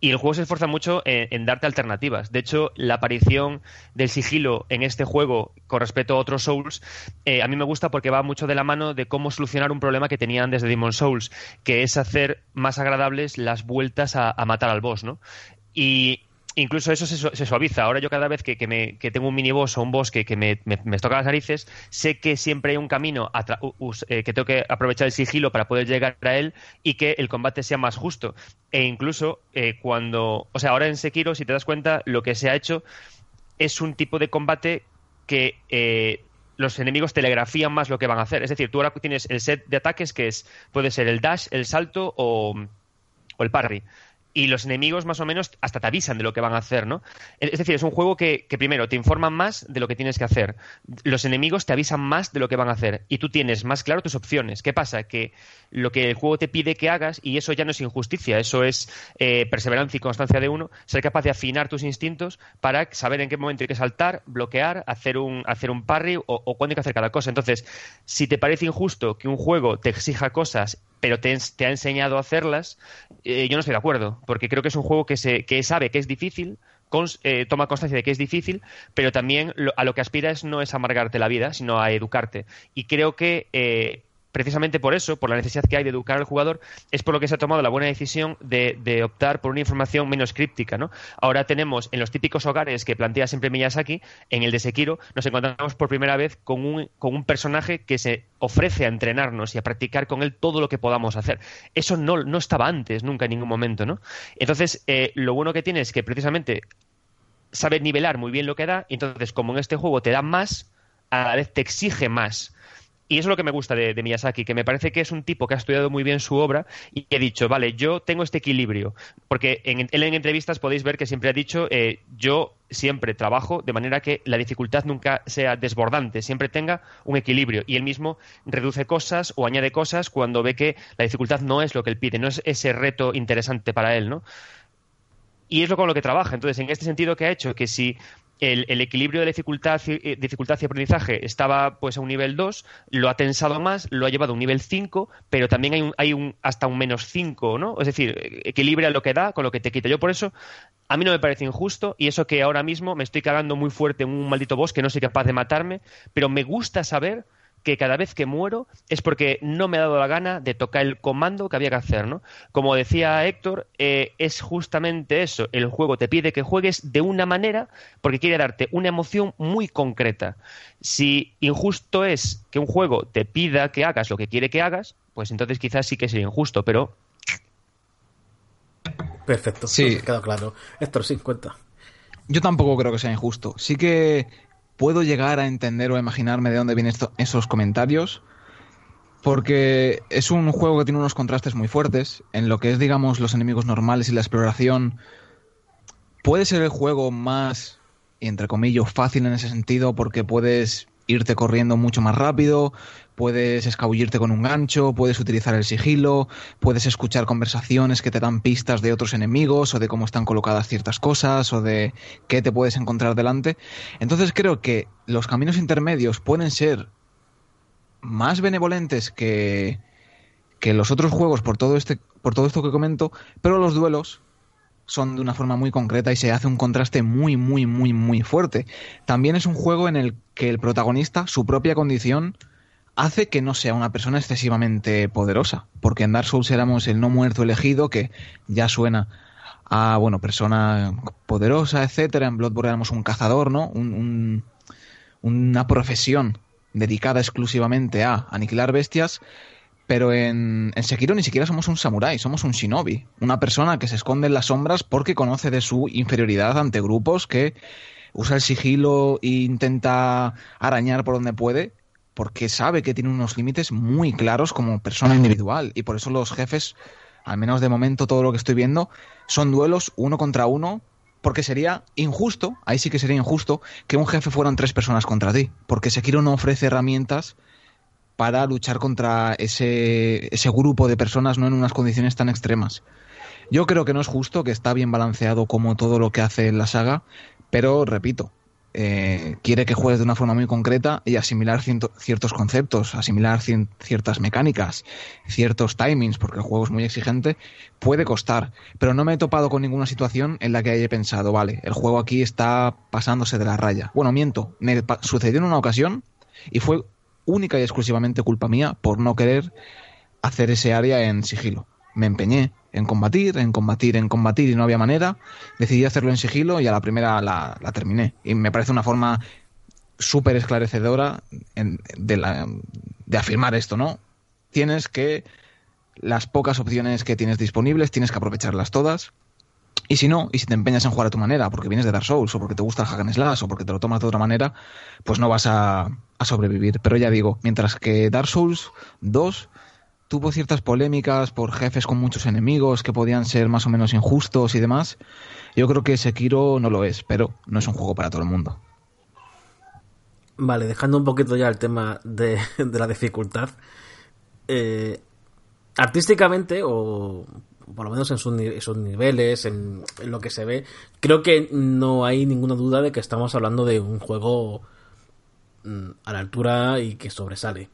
Y el juego se esfuerza mucho en, darte alternativas. De hecho, la aparición del sigilo en este juego con respecto a otros Souls, eh, a mí me gusta porque va mucho de la mano de cómo solucionar un problema que tenían desde Demon Souls, que es hacer más agradables las vueltas a, a matar al boss, ¿no? Y incluso eso se, se suaviza. Ahora yo cada vez que, que me, que tengo un miniboss o un boss que, me, me- me toca las narices, sé que siempre hay un camino eh, que tengo que aprovechar el sigilo para poder llegar a él y que el combate sea más justo. E incluso eh, cuando... O sea, ahora en Sekiro, si te das cuenta, lo que se ha hecho es un tipo de combate que... eh, los enemigos telegrafían más lo que van a hacer. Es decir, tú ahora tienes el set de ataques que es puede ser el dash, el salto o, o el parry. Y los enemigos más o menos hasta te avisan de lo que van a hacer, ¿no? Es decir, es un juego que, primero te informan más de lo que tienes que hacer. Los enemigos te avisan más de lo que van a hacer. Y tú tienes más claro tus opciones. ¿Qué pasa? Que lo que el juego te pide que hagas, y eso ya no es injusticia, eso es eh, perseverancia y constancia de uno, ser capaz de afinar tus instintos para saber en qué momento hay que saltar, bloquear, hacer un, hacer un parry o, o cuándo hay que hacer cada cosa. Entonces, si te parece injusto que un juego te exija cosas pero te, te ha enseñado a hacerlas, eh, yo no estoy de acuerdo, porque creo que es un juego que, se, que sabe que es difícil, cons- eh, toma constancia de que es difícil, pero también lo- a lo que aspiras no es amargarte la vida, sino a educarte. Y creo que eh, precisamente por eso, por la necesidad que hay de educar al jugador, es por lo que se ha tomado la buena decisión de, optar por una información menos críptica. ¿no? Ahora tenemos en los típicos hogares que plantea siempre Miyazaki, en el de Sekiro, nos encontramos por primera vez con un, con un personaje que se ofrece a entrenarnos y a practicar con él todo lo que podamos hacer. Eso no, no estaba antes, nunca en ningún momento. ¿no? Entonces, eh, lo bueno que tiene es que precisamente sabe nivelar muy bien lo que da, y entonces como en este juego te da más, a la vez te exige más. Y eso es lo que me gusta de, Miyazaki, que me parece que es un tipo que ha estudiado muy bien su obra y que ha dicho, vale, yo tengo este equilibrio. Porque en, él en entrevistas podéis ver que siempre ha dicho, eh, yo siempre trabajo de manera que la dificultad nunca sea desbordante, siempre tenga un equilibrio. Y él mismo reduce cosas o añade cosas cuando ve que la dificultad no es lo que él pide, no es ese reto interesante para él, ¿no? y es lo con lo que trabaja. Entonces, en este sentido, que ha hecho? Que si el, equilibrio de dificultad, eh, dificultad y aprendizaje estaba pues a un nivel 2, lo ha tensado más, lo ha llevado a un nivel 5, pero también hay, un, hay un, hasta un menos 5, ¿no? Es decir, eh, equilibra lo que da con lo que te quita. Yo por eso, a mí no me parece injusto y eso que ahora mismo me estoy cagando muy fuerte en un maldito boss que no soy capaz de matarme, pero me gusta saber que cada vez que muero es porque no me ha dado la gana de tocar el comando que había que hacer, ¿no? Como decía Héctor, eh, es justamente eso. El juego te pide que juegues de una manera porque quiere darte una emoción muy concreta. Si injusto es que un juego te pida que hagas lo que quiere que hagas, pues entonces quizás sí que sería injusto, pero Perfecto. Sí. Queda claro. Héctor, sí, cuenta. Yo tampoco creo que sea injusto. Sí que puedo llegar a entender o a imaginarme de dónde vienen esos comentarios. Porque es un juego que tiene unos contrastes muy fuertes. En lo que es, digamos, los enemigos normales y la exploración. Puede ser el juego más, entre comillas, fácil en ese sentido. Porque puedes irte corriendo mucho más rápido. Puedes escabullirte con un gancho. Puedes utilizar el sigilo. Puedes escuchar conversaciones que te dan pistas de otros enemigos. O de cómo están colocadas ciertas cosas. O de qué te puedes encontrar delante. Entonces creo que los caminos intermedios pueden ser más benevolentes que, que los otros juegos por todo, este, por todo esto que comento, pero los duelos son de una forma muy concreta y se hace un contraste muy, muy, muy, muy fuerte. También es un juego en el que el protagonista, su propia condición, hace que no sea una persona excesivamente poderosa, porque en Dark Souls éramos el no muerto elegido, que ya suena a, bueno, persona poderosa, etcétera. En Bloodborne éramos un cazador, ¿no? Un, un- una profesión dedicada exclusivamente a aniquilar bestias, pero en, en Sekiro ni siquiera somos un samurái, somos un shinobi, una persona que se esconde en las sombras porque conoce de su inferioridad ante grupos que usa el sigilo e intenta arañar por donde puede, porque sabe que tiene unos límites muy claros como persona individual, y por eso los jefes, al menos de momento todo lo que estoy viendo, son duelos uno contra uno Porque sería injusto, ahí sí que sería injusto, que un jefe fueran tres personas contra ti. Porque Sekiro no ofrece herramientas para luchar contra ese, ese grupo de personas no en unas condiciones tan extremas. Yo creo que no es justo, que está bien balanceado como todo lo que hace la saga, pero repito, eh, quiere que juegues de una forma muy concreta y asimilar ciertos conceptos, asimilar ciertas mecánicas, ciertos timings, porque el juego es muy exigente, puede costar. Pero no me he topado con ninguna situación en la que haya pensado, vale, el juego aquí está pasándose de la raya. Bueno, miento, me sucedió en una ocasión y fue única y exclusivamente culpa mía por no querer hacer ese área en sigilo. Me empeñé en combatir, en combatir, en combatir y no había manera. Decidí hacerlo en sigilo y a la primera la, la terminé. Y me parece una forma súper esclarecedora en- de, la- de afirmar esto, ¿no? Tienes que, las pocas opciones que tienes disponibles, tienes que aprovecharlas todas. Y si no, y si te empeñas en jugar a tu manera, porque vienes de Dark Souls, o porque te gusta el Hack Slash, o porque te lo tomas de otra manera, pues no vas a, a sobrevivir. Pero ya digo, mientras que Dark Souls 2 tuvo ciertas polémicas por jefes con muchos enemigos que podían ser más o menos injustos y demás, yo creo que Sekiro no lo es, pero no es un juego para todo el mundo. Vale, dejando un poquito ya el tema de, la dificultad. eh, artísticamente, o por lo menos en sus, niveles, en, en lo que se ve, creo que no hay ninguna duda de que estamos hablando de un juego mm, a la altura y que sobresale.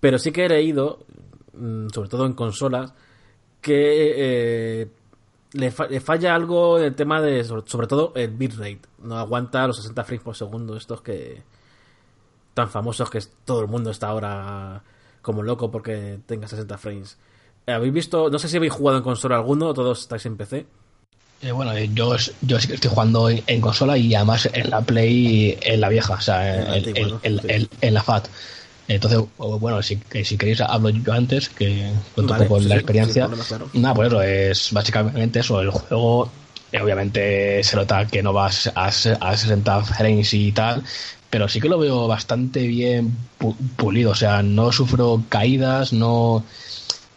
Pero sí que he leído, sobre todo en consolas, que eh, le, fa- le falla algo en el tema de, sobre, todo, el bitrate. No aguanta los 60 frames por segundo, estos que tan famosos que todo el mundo está ahora como loco porque tenga 60 frames. ¿Habéis visto? No sé si habéis jugado en consola alguno o todos estáis en PC. Eh, bueno, eh, yo, yo sí que estoy jugando en, en consola y además en la Play, en la vieja, o sea, En la en, antigua, en- ¿no? en- Sí. en- en la FAT. Entonces, bueno, si, si queréis hablo yo antes, que cuento Vale, un poco sí, la sí, experiencia. problema, claro. Nada, pues eso, es básicamente eso, el juego eh, obviamente se nota que no vas a, a 60 frames y tal, pero sí que lo veo bastante bien pu- pulido, o sea, no sufro caídas, no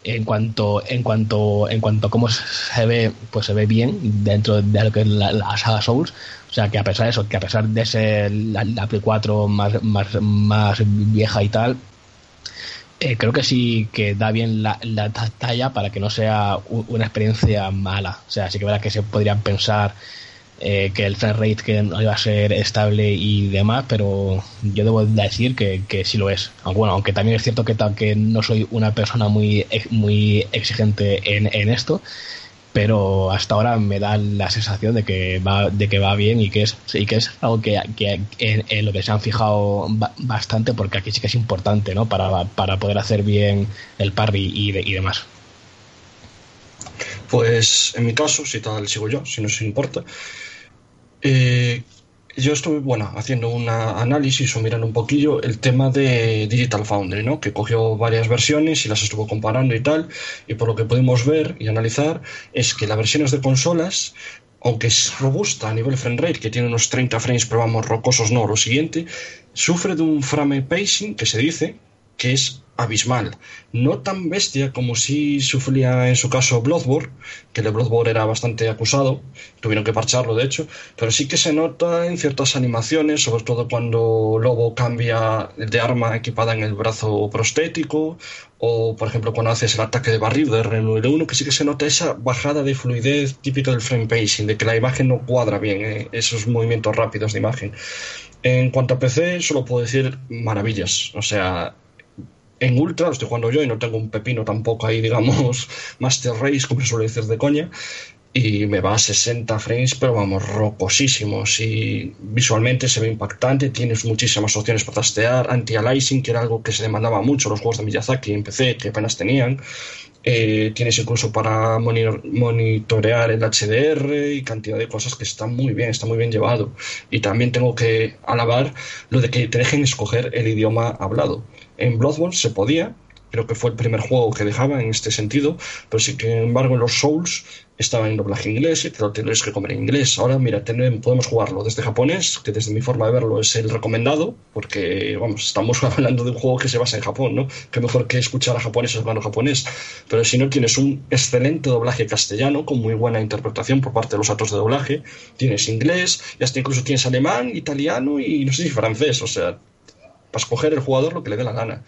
en cuanto en cuanto en cuanto a cómo se ve pues se ve bien dentro de lo que es la, la saga Souls o sea que a pesar de eso que a pesar de ser la, la Play 4 más, más más vieja y tal eh, creo que sí que da bien la, la ta- talla para que no sea una experiencia mala o sea sí que verá que se podrían pensar eh, que el frame rate que no iba a ser estable y demás, pero yo debo decir que, que sí lo es. Bueno, aunque también es cierto que, que no soy una persona muy, muy exigente en, en esto, pero hasta ahora me da la sensación de que va, de que va bien y que es, y que es algo que, en, lo que se han fijado ba- bastante, porque aquí sí que es importante, ¿no? Para, para poder hacer bien el parry y, de- y demás. Pues en mi caso, si tal sigo yo, si no os importa, eh, yo estuve, bueno, haciendo un análisis o mirando un poquillo el tema de Digital Foundry, ¿no? Que cogió varias versiones y las estuvo comparando y tal, y por lo que pudimos ver y analizar es que las versiones de consolas, aunque es robusta a nivel frame rate, que tiene unos 30 frames, pero vamos, rocosos no, lo siguiente, sufre de un frame pacing que se dice que es abismal. No tan bestia como si sufría en su caso Bloodborne, que el de Bloodborne era bastante acusado, tuvieron que parcharlo de hecho, pero sí que se nota en ciertas animaciones, sobre todo cuando Lobo cambia de arma equipada en el brazo prostético, o por ejemplo cuando haces el ataque de barril de R1, que sí que se nota esa bajada de fluidez típica del frame pacing, de que la imagen no cuadra bien, ¿eh? esos movimientos rápidos de imagen. En cuanto a PC, solo puedo decir maravillas. O sea, en Ultra lo estoy jugando yo y no tengo un pepino tampoco ahí, digamos, Master Race, como se suele decir de coña. Y me va a 60 frames, pero vamos, rocosísimos. Y visualmente se ve impactante, tienes muchísimas opciones para tastear, anti-aliasing, que era algo que se demandaba mucho los juegos de Miyazaki en PC, que apenas tenían. Eh, tienes incluso para moni- monitorear el HDR y cantidad de cosas que está muy bien, está muy bien llevado. Y también tengo que alabar lo de que te dejen escoger el idioma hablado. En Bloodborne se podía, creo que fue el primer juego que dejaba en este sentido, pero sin embargo, en los Souls estaba en doblaje inglés y te lo tienes que comer en inglés. Ahora, mira, tenemos, podemos jugarlo desde japonés, que desde mi forma de verlo es el recomendado, porque, vamos, estamos hablando de un juego que se basa en Japón, ¿no? Que mejor que escuchar a japoneses hablando japonés. Pero si no, tienes un excelente doblaje castellano, con muy buena interpretación por parte de los actores de doblaje. Tienes inglés, y hasta incluso tienes alemán, italiano y no sé si francés, o sea, para escoger el jugador lo que le dé la gana.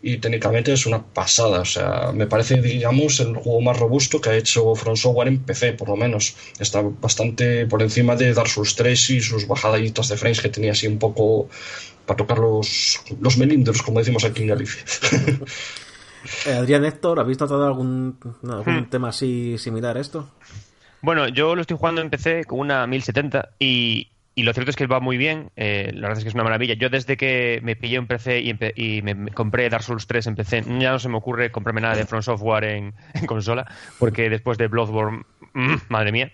Y técnicamente es una pasada, o sea, me parece, digamos, el juego más robusto que ha hecho From Software en PC, por lo menos. Está bastante por encima de Dark Souls 3 y sus bajaditas de frames que tenía así un poco para tocar los, los melindros, como decimos aquí en Galicia. Eh, Adrián Héctor, ¿habéis notado algún, algún Hmm. tema así similar a esto? Bueno, yo lo estoy jugando en PC con una 1070 y, y lo cierto es que va muy bien. eh, la verdad es que es una maravilla. Yo desde que me pillé un PC y, me, compré Dark Souls 3 en PC, ya no se me ocurre comprarme nada de From Software en, en consola, porque después de Bloodborne, mm, madre mía.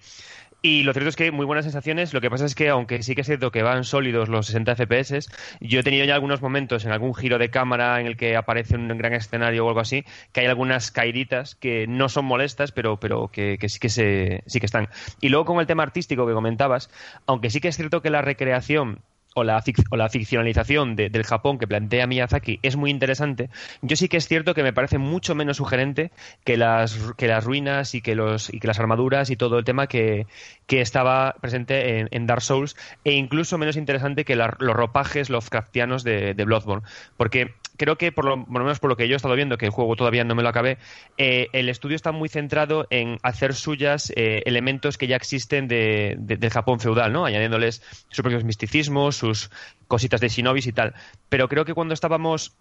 Y lo cierto es que muy buenas sensaciones. Lo que pasa es que, aunque sí que es cierto que van sólidos los 60 FPS, yo he tenido ya algunos momentos en algún giro de cámara en el que aparece un gran escenario o algo así, que hay algunas caíditas que no son molestas, pero, pero que, que sí que se, sí que están. Y luego con el tema artístico que comentabas, aunque sí que es cierto que la recreación o la, fic- o la ficcionalización de- del Japón que plantea Miyazaki es muy interesante, yo sí que es cierto que me parece mucho menos sugerente que las, que las ruinas y que, los, y que las armaduras y todo el tema que, que estaba presente en, en Dark Souls e incluso menos interesante que los ropajes Lovecraftianos de, de Bloodborne. Porque creo que, por lo, por lo menos por lo que yo he estado viendo, que el juego todavía no me lo acabé, eh, el estudio está muy centrado en hacer suyas eh, elementos que ya existen de, de- del Japón feudal, ¿no? Añadiéndoles sus propios misticismos, sus cositas de shinobis y tal. Pero creo que cuando estábamos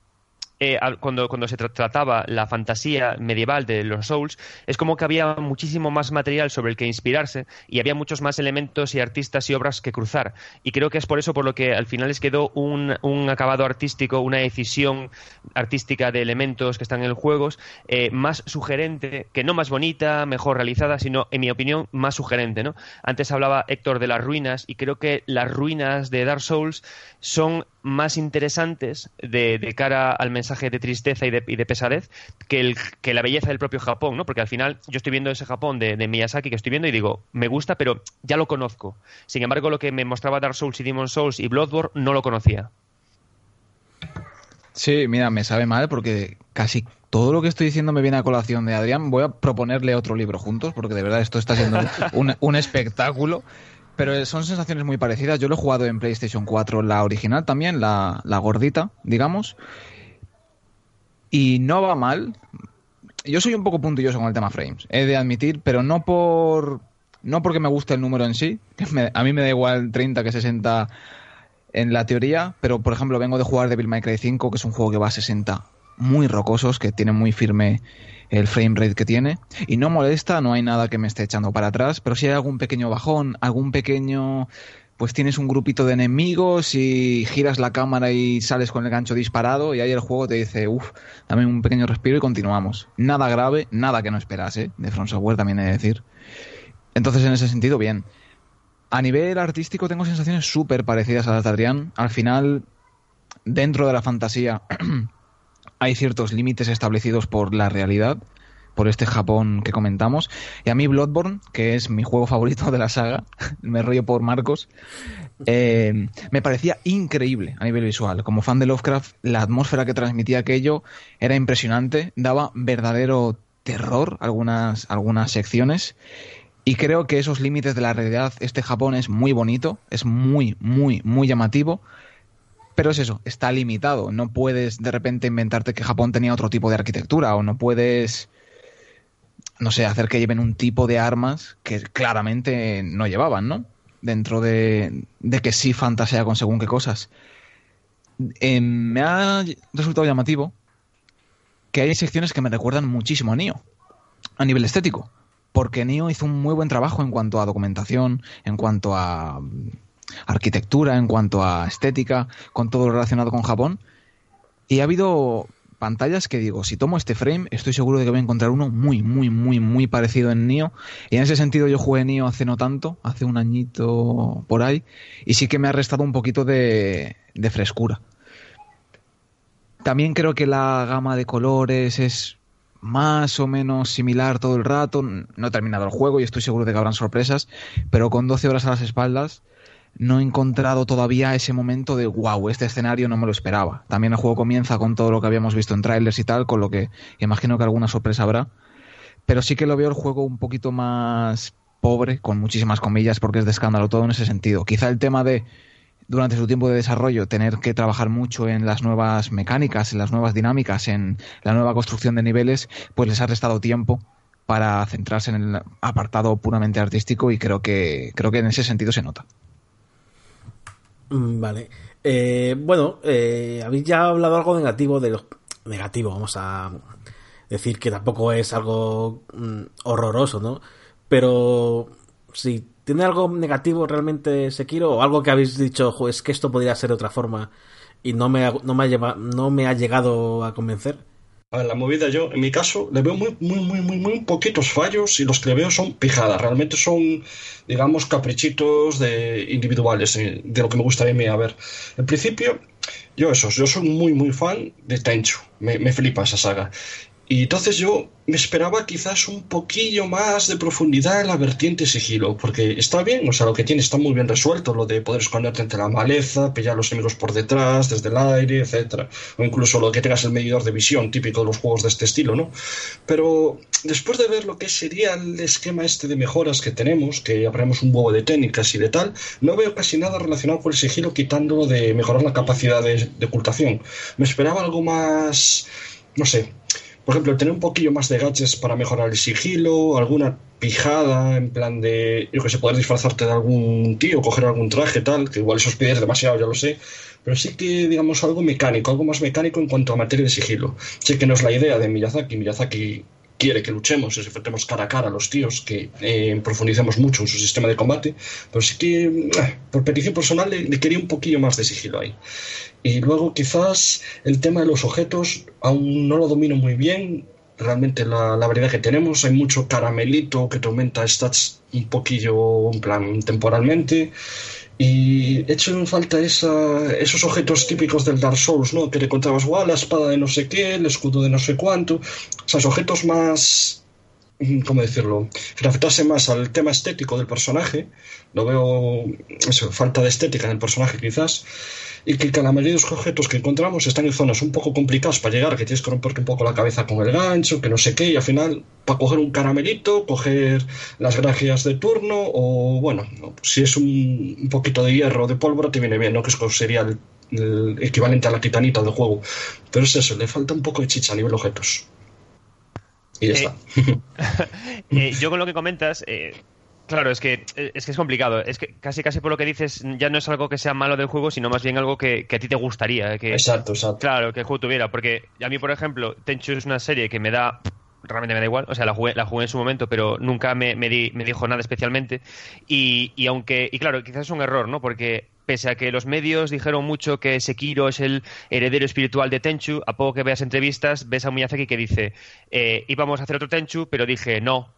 eh, cuando, cuando se tra- trataba la fantasía medieval de los Souls, es como que había muchísimo más material sobre el que inspirarse y había muchos más elementos y artistas y obras que cruzar. Y creo que es por eso por lo que al final les quedó un, un acabado artístico, una decisión artística de elementos que están en el juego eh, más sugerente, que no más bonita, mejor realizada, sino, en mi opinión, más sugerente. ¿no? Antes hablaba Héctor de las ruinas y creo que las ruinas de Dark Souls son más interesantes de, cara al mensaje de tristeza y de, y de pesadez que, el- que la belleza del propio Japón, ¿no? Porque al final yo estoy viendo ese Japón de, Miyazaki que estoy viendo y digo, me gusta, pero ya lo conozco. Sin embargo, lo que me mostraba Dark Souls y Demon Souls y Bloodborne no lo conocía. Sí, mira, me sabe mal porque casi todo lo que estoy diciendo me viene a colación de Adrián. Voy a proponerle otro libro juntos porque de verdad esto está siendo un espectáculo. Pero son sensaciones muy parecidas. Yo lo he jugado en PlayStation 4, la original también, la, la gordita, digamos. Y no va mal. Yo soy un poco puntilloso con el tema frames, he de admitir, pero no por no porque me guste el número en sí, que a mí me da igual 30 que 60 en la teoría, pero por ejemplo vengo de jugar Devil May Cry 5, que es un juego que va a 60 muy rocosos, que tiene muy firme el frame rate que tiene, y no molesta, no hay nada que me esté echando para atrás, pero si hay algún pequeño bajón, algún pequeño pues tienes un grupito de enemigos y giras la cámara y sales con el gancho disparado y ahí el juego te dice, uff, dame un pequeño respiro y continuamos. Nada grave, nada que no esperase, de From Software también he de decir. Entonces en ese sentido, bien. A nivel artístico tengo sensaciones súper parecidas a las de Adrián. Al final, dentro de la fantasía, hay ciertos límites establecidos por la realidad, por este Japón que comentamos. Y a mí Bloodborne, que es mi juego favorito de la saga, me rollo por Marcos, eh, me parecía increíble a nivel visual. Como fan de Lovecraft, la atmósfera que transmitía aquello era impresionante, daba verdadero terror algunas, algunas secciones. Y creo que esos límites de la realidad, este Japón es muy bonito, es muy, muy, muy llamativo. Pero es eso, está limitado. No puedes de repente inventarte que Japón tenía otro tipo de arquitectura o no puedes, no sé, hacer que lleven un tipo de armas que claramente no llevaban, ¿no? Dentro de, de que sí fantasea con según qué cosas. Eh, me ha resultado llamativo que hay secciones que me recuerdan muchísimo a Nioh, a nivel estético. Porque Nioh hizo un muy buen trabajo en cuanto a documentación, en cuanto a arquitectura, en cuanto a estética, con todo lo relacionado con Japón. Y ha habido pantallas que digo, si tomo este frame, estoy seguro de que voy a encontrar uno muy, muy, muy, muy parecido en Nioh. Y en ese sentido yo jugué Nioh hace no tanto, hace un añito por ahí, y sí que me ha restado un poquito de, de frescura. También creo que la gama de colores es más o menos similar todo el rato. No he terminado el juego y estoy seguro de que habrán sorpresas, pero con 12 horas a las espaldas no he encontrado todavía ese momento de wow, este escenario no me lo esperaba. También el juego comienza con todo lo que habíamos visto en trailers y tal, con lo que imagino que alguna sorpresa habrá. Pero sí que lo veo el juego un poquito más pobre, con muchísimas comillas, porque es de escándalo todo en ese sentido. Quizá el tema de durante su tiempo de desarrollo tener que trabajar mucho en las nuevas mecánicas, en las nuevas dinámicas, en la nueva construcción de niveles, pues les ha restado tiempo para centrarse en el apartado puramente artístico y creo que creo que en ese sentido se nota. Mm, Vale. Eh, bueno, eh, habéis ya hablado algo negativo de los... Negativo, vamos a decir que tampoco es algo mm, horroroso, ¿no? Pero si tiene algo negativo realmente Sekiro o algo que habéis dicho, "Jo, es que esto podría ser de otra forma y no me ha, no me ha, lleva- no me ha llegado a convencer. A la movida yo, en mi caso, le veo muy, muy, muy, muy, muy poquitos fallos y los que le veo son pijadas. Realmente son, digamos, caprichitos de individuales eh, de lo que me gustaría a mí. A ver, en principio, yo eso, yo soy muy, muy fan de Tenchu. Me, me flipa esa saga. Y entonces yo me esperaba quizás un poquillo más de profundidad en la vertiente sigilo, porque está bien, o sea, lo que tiene está muy bien resuelto, lo de poder esconderte entre la maleza, pillar los enemigos por detrás, desde el aire, etcétera, o incluso lo que tengas el medidor de visión, típico de los juegos de este estilo, ¿no? Pero después de ver lo que sería el esquema este de mejoras que tenemos, que habremos un huevo de técnicas y de tal, no veo casi nada relacionado con el sigilo quitándolo de mejorar la capacidad de ocultación. Me esperaba algo más, no sé, por ejemplo, tener un poquillo más de gadgets para mejorar el sigilo, alguna pijada en plan de, yo que sé, poder disfrazarte de algún tío, coger algún traje, tal, que igual eso os pides demasiado, ya lo sé, pero sí que, digamos, algo mecánico, algo más mecánico en cuanto a materia de sigilo. Sé que no es la idea de Miyazaki, Miyazaki quiere que luchemos nos enfrentemos cara a cara a los tíos, que eh, profundicemos mucho en su sistema de combate, pero sí que, eh, por petición personal, le, le quería un poquillo más de sigilo ahí. Y luego quizás el tema de los objetos aún no lo domino muy bien. Realmente la, la variedad que tenemos, hay mucho caramelito que te aumenta stats un poquillo en plan temporalmente. Y echo en falta esos objetos típicos del Dark Souls, ¿no? Que te contabas, guau, la espada de no sé qué, el escudo de no sé cuánto. O sea, objetos más, ¿cómo decirlo? Que afectase más al tema estético del personaje. Lo veo, eso, falta de estética en el personaje quizás. Y que la mayoría de los objetos que encontramos están en zonas un poco complicadas para llegar, que tienes que romperte un poco la cabeza con el gancho, que no sé qué, y al final, para coger un caramelito, coger las gracias de turno, o bueno, si es un, un poquito de hierro o de pólvora, te viene bien, ¿no? Que eso sería el, el equivalente a la titanita del juego. Pero es eso, le falta un poco de chicha a nivel objetos. Y ya Eh, está. Eh, yo con lo que comentas, eh, claro, es que, eh, es que es complicado. Es que casi casi por lo que dices ya no es algo que sea malo del juego, sino más bien algo que, que a ti te gustaría. eh, Que, Exacto, exacto. Claro, que el juego tuviera. Porque a mí, por ejemplo, Tenchu es una serie que me da. Realmente me da igual, o sea, la jugué, la jugué en su momento, pero nunca me, me, di- me dijo nada especialmente. Y, y aunque, y claro, quizás es un error, ¿no? Porque pese a que los medios dijeron mucho que Sekiro es el heredero espiritual de Tenchu, a poco que veas entrevistas, ves a Miyazaki que dice, eh, íbamos a hacer otro Tenchu, pero dije, no,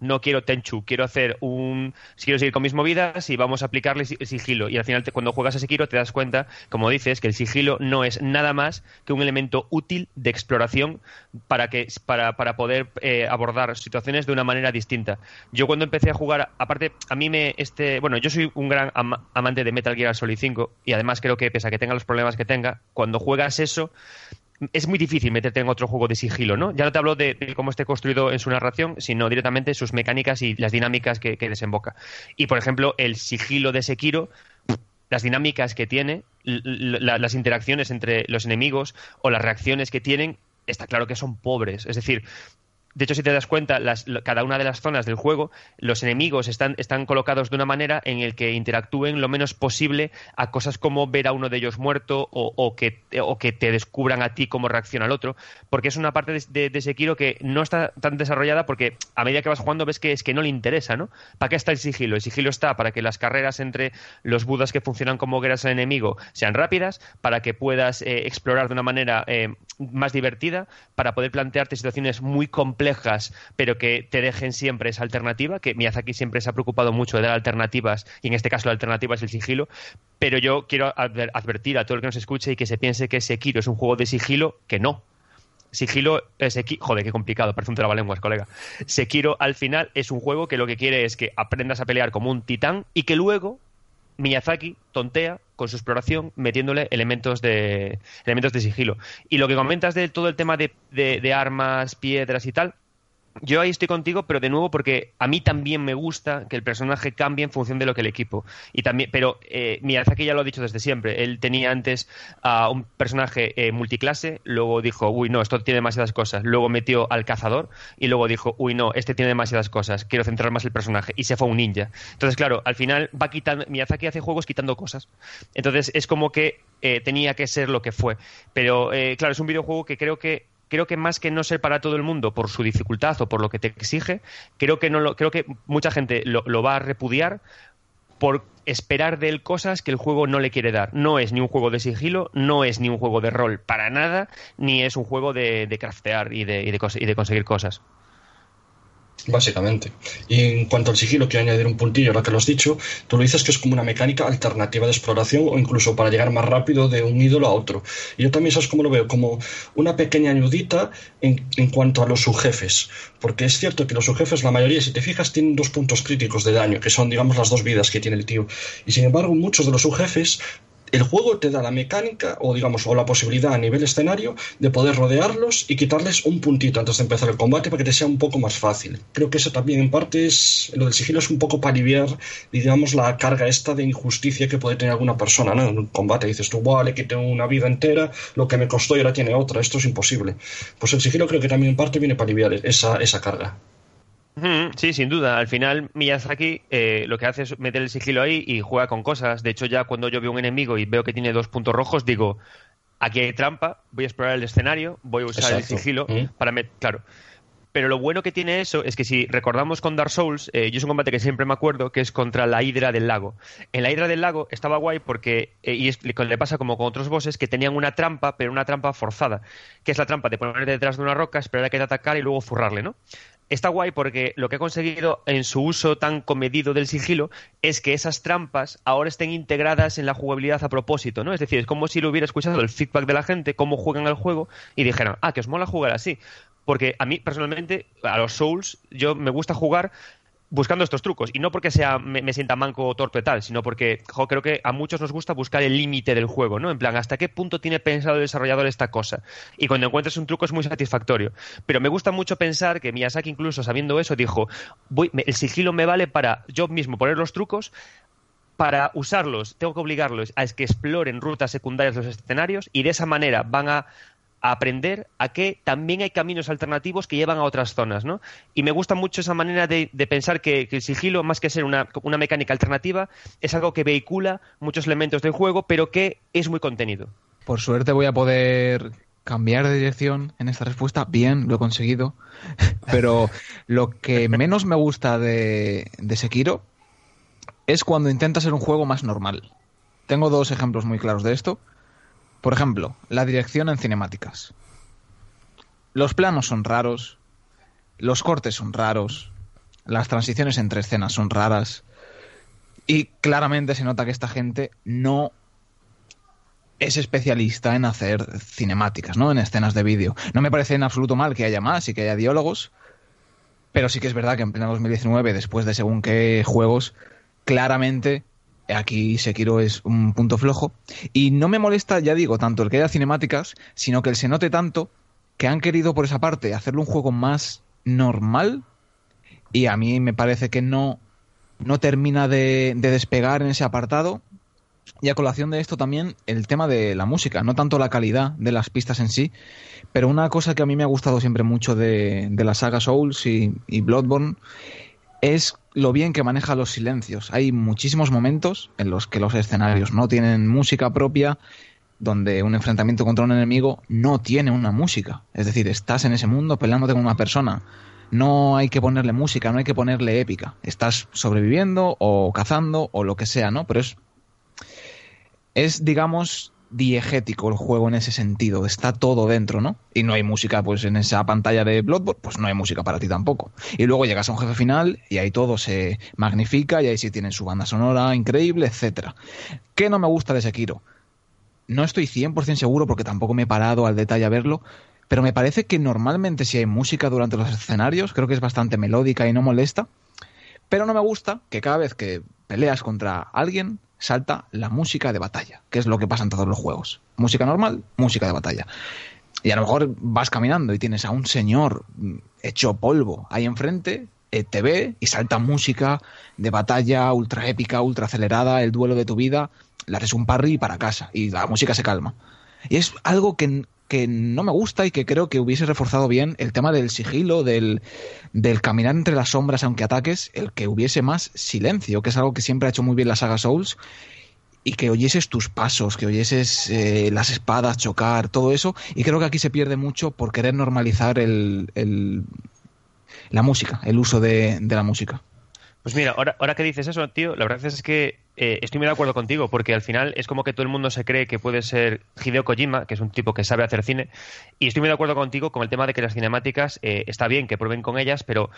no quiero Tenchu, quiero hacer un. Quiero seguir con mis movidas y vamos a aplicarle si- sigilo. Y al final, cuando juegas a Sekiro, te das cuenta, como dices, que el sigilo no es nada más que un elemento útil de exploración para, que, para, para poder eh, abordar situaciones de una manera distinta. Yo, cuando empecé a jugar, aparte, a mí me. este Bueno, yo soy un gran ama- amante de Metal Gear Solid 5 y además creo que, pese a que tenga los problemas que tenga, cuando juegas eso es muy difícil meterte en otro juego de sigilo, ¿no? Ya no te hablo de, cómo esté construido en su narración, sino directamente sus mecánicas y las dinámicas que, desemboca. Y, por ejemplo, el sigilo de Sekiro, las dinámicas que tiene, las interacciones entre los enemigos o las reacciones que tienen, está claro que son pobres. Es decir, de hecho, si te das cuenta, cada una de las zonas del juego, los enemigos están, están colocados de una manera en el que interactúen lo menos posible a cosas como ver a uno de ellos muerto o, o que, o que te descubran a ti cómo reacciona el otro, porque es una parte de, de, de Sekiro que no está tan desarrollada porque a medida que vas jugando ves que es que no le interesa, ¿no? ¿Para qué está el sigilo? El sigilo está para que las carreras entre los budas que funcionan como hogueras al enemigo sean rápidas, para que puedas eh, explorar de una manera eh, más divertida, para poder plantearte situaciones muy complejas, pero que te dejen siempre esa alternativa, que Miyazaki siempre se ha preocupado mucho de dar alternativas, y en este caso la alternativa es el sigilo, pero yo quiero adver- advertir a todo el que nos escuche y que se piense que Sekiro es un juego de sigilo, que no. Sigilo, Seki- joder, qué complicado, parece un trabalenguas, colega. Sekiro al final es un juego que lo que quiere es que aprendas a pelear como un titán y que luego Miyazaki tontea con su exploración metiéndole elementos de elementos de sigilo. Y lo que comentas de todo el tema de, de- de armas, piedras y tal, yo ahí estoy contigo, pero de nuevo porque a mí también me gusta que el personaje cambie en función de lo que el equipo. Y también, pero eh, Miyazaki ya lo ha dicho desde siempre. Él tenía antes a un personaje eh, multiclase, luego dijo, uy, no, esto tiene demasiadas cosas. Luego metió al cazador y luego dijo, uy, no, este tiene demasiadas cosas. Quiero centrar más el personaje. Y se fue un ninja. Entonces, claro, al final va quitando. Miyazaki hace juegos quitando cosas. Entonces es como que eh, tenía que ser lo que fue. Pero eh, claro, es un videojuego que creo que creo que más que no ser para todo el mundo por su dificultad o por lo que te exige, creo que no lo, creo que mucha gente lo, va a repudiar por esperar de él cosas que el juego no le quiere dar. No es ni un juego de sigilo, no es ni un juego de rol para nada, ni es un juego de, de craftear y de, y de y de conseguir cosas. Básicamente. Y en cuanto al sigilo, quiero añadir un puntillo, ahora que lo has dicho. Tú lo dices que es como una mecánica alternativa de exploración o incluso para llegar más rápido de un ídolo a otro. Y yo también, ¿sabes cómo lo veo? Como una pequeña ayudita en, en cuanto a los subjefes. Porque es cierto que los subjefes, la mayoría, si te fijas, tienen dos puntos críticos de daño, que son, digamos, las dos vidas que tiene el tío. Y sin embargo, muchos de los subjefes el juego te da la mecánica o digamos o la posibilidad a nivel escenario de poder rodearlos y quitarles un puntito antes de empezar el combate para que te sea un poco más fácil. Creo que eso también en parte es lo del sigilo es un poco para aliviar digamos la carga esta de injusticia que puede tener alguna persona, ¿no? En un combate dices tú, "Buah, le quité una vida entera, lo que me costó y ahora tiene otra, esto es imposible." Pues el sigilo creo que también en parte viene para aliviar esa esa carga. Sí, sin duda. Al final, Miyazaki eh, lo que hace es meter el sigilo ahí y juega con cosas. De hecho, ya cuando yo veo un enemigo y veo que tiene dos puntos rojos, digo, aquí hay trampa, voy a explorar el escenario, voy a usar el sigilo Mm. para meter... Claro. Pero lo bueno que tiene eso es que si recordamos con Dark Souls, eh, yo es un combate que siempre me acuerdo, que es contra la Hidra del Lago. En la Hidra del Lago estaba guay porque, eh, y es- le pasa como con otros bosses, que tenían una trampa, pero una trampa forzada, que es la trampa de ponerte detrás de una roca, esperar a que te atacara y luego zurrarle, ¿no? Está guay porque lo que ha conseguido en su uso tan comedido del sigilo es que esas trampas ahora estén integradas en la jugabilidad a propósito, ¿no? Es decir, es como si lo hubiera escuchado el feedback de la gente, cómo juegan el juego, y dijeran, ah, que os mola jugar así. Porque a mí, personalmente, a los Souls, yo me gusta jugar buscando estos trucos. Y no porque sea me, me sienta manco o torpe tal, sino porque jo, creo que a muchos nos gusta buscar el límite del juego, ¿no? En plan, ¿hasta qué punto tiene pensado el desarrollador esta cosa? Y cuando encuentras un truco es muy satisfactorio. Pero me gusta mucho pensar que Miyazaki, incluso sabiendo eso, dijo, voy, me- el sigilo me vale para yo mismo poner los trucos, para usarlos tengo que obligarlos a que exploren rutas secundarias de los escenarios y de esa manera van a a aprender a que también hay caminos alternativos que llevan a otras zonas, ¿no? Y me gusta mucho esa manera de, pensar que, el sigilo, más que ser una, una mecánica alternativa, es algo que vehicula muchos elementos del juego, pero que es muy contenido. Por suerte voy a poder cambiar de dirección en esta respuesta. Bien, lo he conseguido. Pero lo que menos me gusta de, de Sekiro es cuando intenta ser un juego más normal. Tengo dos ejemplos muy claros de esto. Por ejemplo, la dirección en cinemáticas. Los planos son raros, los cortes son raros, las transiciones entre escenas son raras y claramente se nota que esta gente no es especialista en hacer cinemáticas, ¿no? En escenas de vídeo. No me parece en absoluto mal que haya más y que haya diálogos, pero sí que es verdad que en pleno 2019, después de según qué juegos, claramente aquí Sekiro es un punto flojo. Y no me molesta, ya digo, tanto el que haya cinemáticas, sino que el se note tanto que han querido por esa parte hacerle un juego más normal y a mí me parece que no, no termina de, de despegar en ese apartado. Y a colación de esto también el tema de la música, no tanto la calidad de las pistas en sí, pero una cosa que a mí me ha gustado siempre mucho de, de la saga Souls y, y Bloodborne es lo bien que maneja los silencios. Hay muchísimos momentos en los que los escenarios no tienen música propia, donde un enfrentamiento contra un enemigo no tiene una música. Es decir, estás en ese mundo peleándote con una persona. No hay que ponerle música, no hay que ponerle épica. Estás sobreviviendo o cazando o lo que sea, ¿no? Pero es es, digamos, diegético el juego en ese sentido. Está todo dentro, ¿no? Y no hay música, pues en esa pantalla de Bloodborne, pues no hay música para ti tampoco. Y luego llegas a un jefe final y ahí todo se magnifica y ahí sí tienen su banda sonora increíble, etcétera. ¿Qué no me gusta de Sekiro? No estoy 100% seguro porque tampoco me he parado al detalle a verlo, pero me parece que normalmente si hay música durante los escenarios, creo que es bastante melódica y no molesta, pero no me gusta que cada vez que peleas contra alguien salta la música de batalla, que es lo que pasa en todos los juegos. Música normal, música de batalla. Y a lo mejor vas caminando y tienes a un señor mm, hecho polvo ahí enfrente, eh, te ve y salta música de batalla ultra épica, ultra acelerada, el duelo de tu vida, le haces un parry para casa y la música se calma. Y es algo que, que no me gusta y que creo que hubiese reforzado bien el tema del sigilo, del, del caminar entre las sombras aunque ataques, el que hubiese más silencio, que es algo que siempre ha hecho muy bien la saga Souls y que oyeses tus pasos, que oyeses eh, las espadas chocar, todo eso. Y creo que aquí se pierde mucho por querer normalizar el, el- la música, el uso de, de la música. Pues mira, ahora, ahora que dices eso, tío, la verdad es que eh, estoy muy de acuerdo contigo, porque al final es como que todo el mundo se cree que puede ser Hideo Kojima, que es un tipo que sabe hacer cine, y estoy muy de acuerdo contigo con el tema de que las cinemáticas, eh, está bien que prueben con ellas, pero,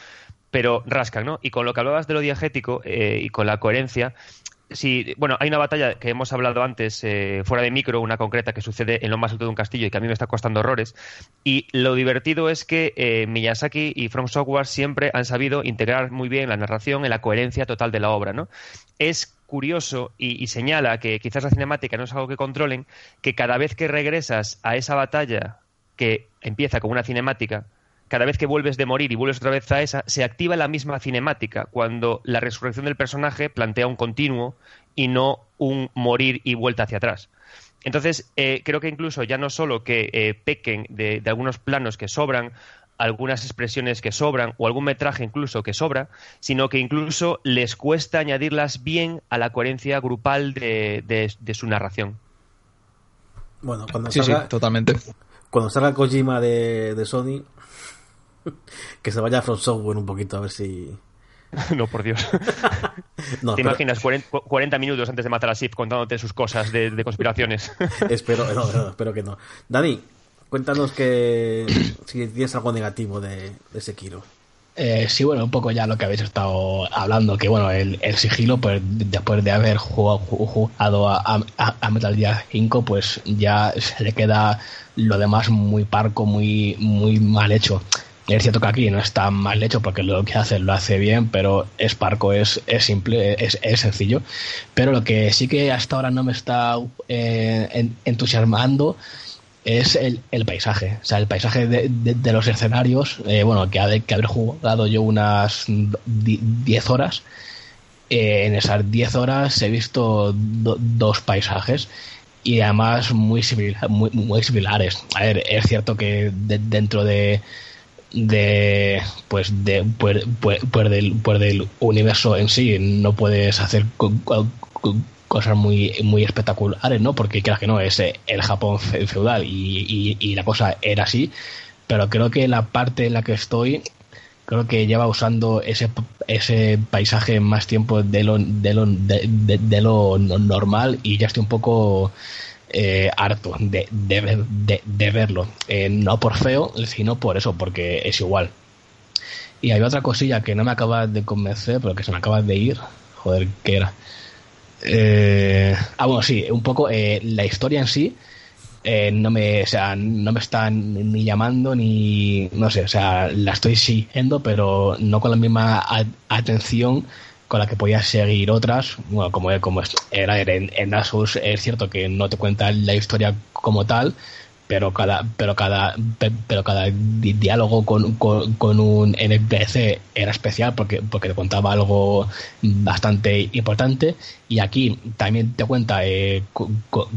pero rascan, ¿no? Y con lo que hablabas de lo diegético eh, y con la coherencia, Sí, bueno, hay una batalla que hemos hablado antes, eh, fuera de micro, una concreta que sucede en lo más alto de un castillo y que a mí me está costando horrores. Y lo divertido es que eh, Miyazaki y From Software siempre han sabido integrar muy bien la narración en la coherencia total de la obra, ¿no? Es curioso y, y señala que quizás la cinemática no es algo que controlen, que cada vez que regresas a esa batalla que empieza con una cinemática, cada vez que vuelves de morir y vuelves otra vez a esa, se activa la misma cinemática cuando la resurrección del personaje plantea un continuo y no un morir y vuelta hacia atrás. Entonces, eh, creo que incluso ya no solo que eh, pequen de, de algunos planos que sobran, algunas expresiones que sobran o algún metraje incluso que sobra, sino que incluso les cuesta añadirlas bien a la coherencia grupal de, de- de su narración. Bueno, cuando Sí, sí, salga, totalmente. cuando salga Kojima de, de Sony, que se vaya a From Software un poquito a ver si. no, por Dios. No, ¿Te pero- imaginas 40, 40 minutos antes de matar a Sif contándote sus cosas de, de conspiraciones? espero, no, no, espero que no. Dani, cuéntanos que si tienes algo negativo de, de Sekiro. Eh, sí, bueno, un poco ya lo que habéis estado hablando, que bueno, el, el sigilo, pues después de haber jugado, jugado a, a- a Metal Gear 5, pues ya se le queda lo demás muy parco, muy, muy mal hecho. Es cierto que aquí no está mal hecho porque lo que hace lo hace bien, pero es parco, es, es simple, es, es sencillo. Pero lo que sí que hasta ahora no me está eh, en- entusiasmando es el, el paisaje. O sea, el paisaje de, de- los escenarios, eh, bueno, que ha de que haber jugado yo unas 10 horas. Eh, en esas 10 horas he visto do- dos paisajes y además muy, simil- muy, muy similares. A ver, es cierto que de- dentro de de pues de pues, pues- pues del, pues del universo en sí no puedes hacer co- co- co- cosas muy muy espectaculares no porque creas que no es eh, el Japón fe- feudal y, y- y la cosa era así. Pero creo que la parte en la que estoy creo que lleva usando ese ese paisaje más tiempo de lo de lo de, lo no- normal y ya estoy un poco eh, harto de, de, de- de verlo. Eh, no por feo, sino por eso, porque es igual. Y hay otra cosilla que no me acaba de convencer, pero que se me acaba de ir. Joder, ¿qué era? Eh, ah, bueno, sí, un poco eh, la historia en sí. eh, no me o sea, no me está ni llamando ni no sé o sea la estoy siguiendo pero no con la misma atención con la que podía seguir otras bueno como como era en, en Asus es cierto que no te cuenta la historia como tal pero cada pero cada pe- pero cada di- diálogo con, con, con un NPC era especial porque porque te contaba algo bastante importante. Y aquí también te cuenta eh, co-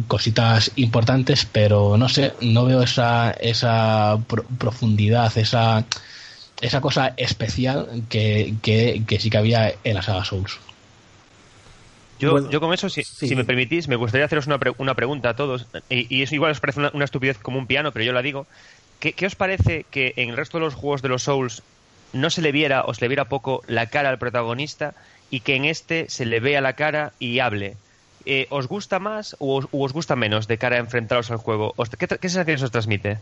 cositas importantes pero no sé no veo esa esa pro- profundidad esa esa cosa especial que, que, que sí que había en la saga Souls Yo, Bueno, yo con eso, si, sí. si me permitís, me gustaría haceros una, pre- una pregunta a todos. Y, y eso igual os parece una, una estupidez como un piano, pero yo la digo. ¿Qué, qué os parece que en el resto de los juegos de los Souls no se le viera o se le viera poco la cara al protagonista y que en este se le vea la cara y hable? Eh, ¿Os gusta más o os, o os gusta menos de cara a enfrentaros al juego? ¿Os- ¿Qué, qué sensaciones os transmite?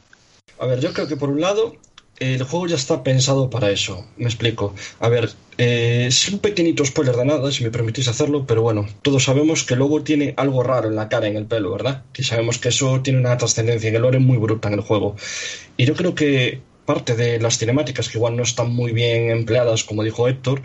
A ver, yo creo que por un lado el juego ya está pensado para eso. Me explico. A ver, eh, es un pequeñito spoiler de nada, si me permitís hacerlo, pero bueno, todos sabemos que Lobo tiene algo raro en la cara, en el pelo, ¿verdad? Que sabemos que eso tiene una trascendencia en el lore muy bruta en el juego. Y yo creo que parte de las cinemáticas, que igual no están muy bien empleadas, como dijo Héctor,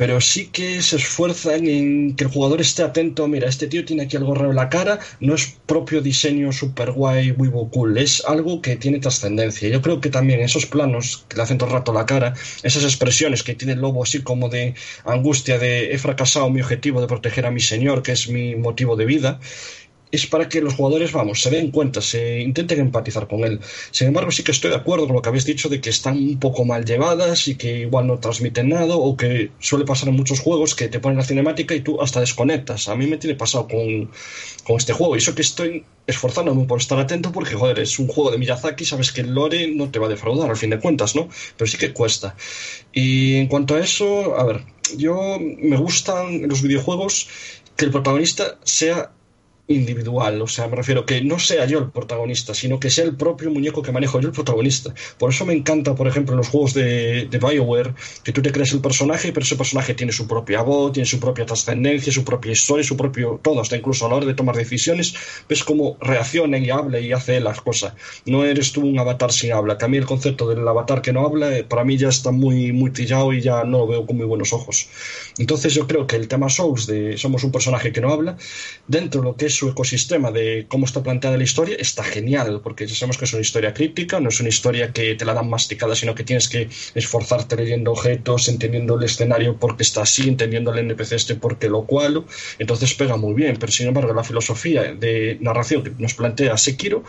pero sí que se esfuerzan en que el jugador esté atento. Mira, este tío tiene aquí algo raro en la cara, no es propio diseño super guay, muy cool, es algo que tiene trascendencia. Yo creo que también esos planos que le hacen todo el rato la cara, esas expresiones que tiene el lobo así como de angustia, de he fracasado mi objetivo de proteger a mi señor, que es mi motivo de vida, es para que los jugadores, vamos, se den cuenta, se intenten empatizar con él. Sin embargo, sí que estoy de acuerdo con lo que habéis dicho de que están un poco mal llevadas y que igual no transmiten nada o que suele pasar en muchos juegos que te ponen la cinemática y tú hasta desconectas. A mí me tiene pasado con, con este juego y eso que estoy esforzándome por estar atento porque, joder, es un juego de Miyazaki, sabes que el lore no te va a defraudar al fin de cuentas, ¿no? Pero sí que cuesta. Y en cuanto a eso, a ver, yo me gustan los videojuegos que el protagonista sea individual, o sea, me refiero que no sea yo el protagonista, sino que sea el propio muñeco que manejo yo el protagonista. Por eso me encanta, por ejemplo, en los juegos de, de BioWare, que tú te crees el personaje, pero ese personaje tiene su propia voz, tiene su propia trascendencia, su propia historia, su propio todo, hasta incluso a la hora de tomar decisiones, ves cómo reacciona y habla y hace las cosas. No eres tú un avatar sin habla, que a mí el concepto del avatar que no habla, eh, para mí ya está muy, muy y ya no lo veo con muy buenos ojos. Entonces yo creo que el tema Souls de somos un personaje que no habla, dentro de lo que es su ecosistema de cómo está planteada la historia está genial, porque ya sabemos que es una historia crítica, no es una historia que te la dan masticada, sino que tienes que esforzarte leyendo objetos, entendiendo el escenario porque está así, entendiendo el NPC este porque lo cual, entonces pega muy bien, pero sin embargo la filosofía de narración que nos plantea Sekiro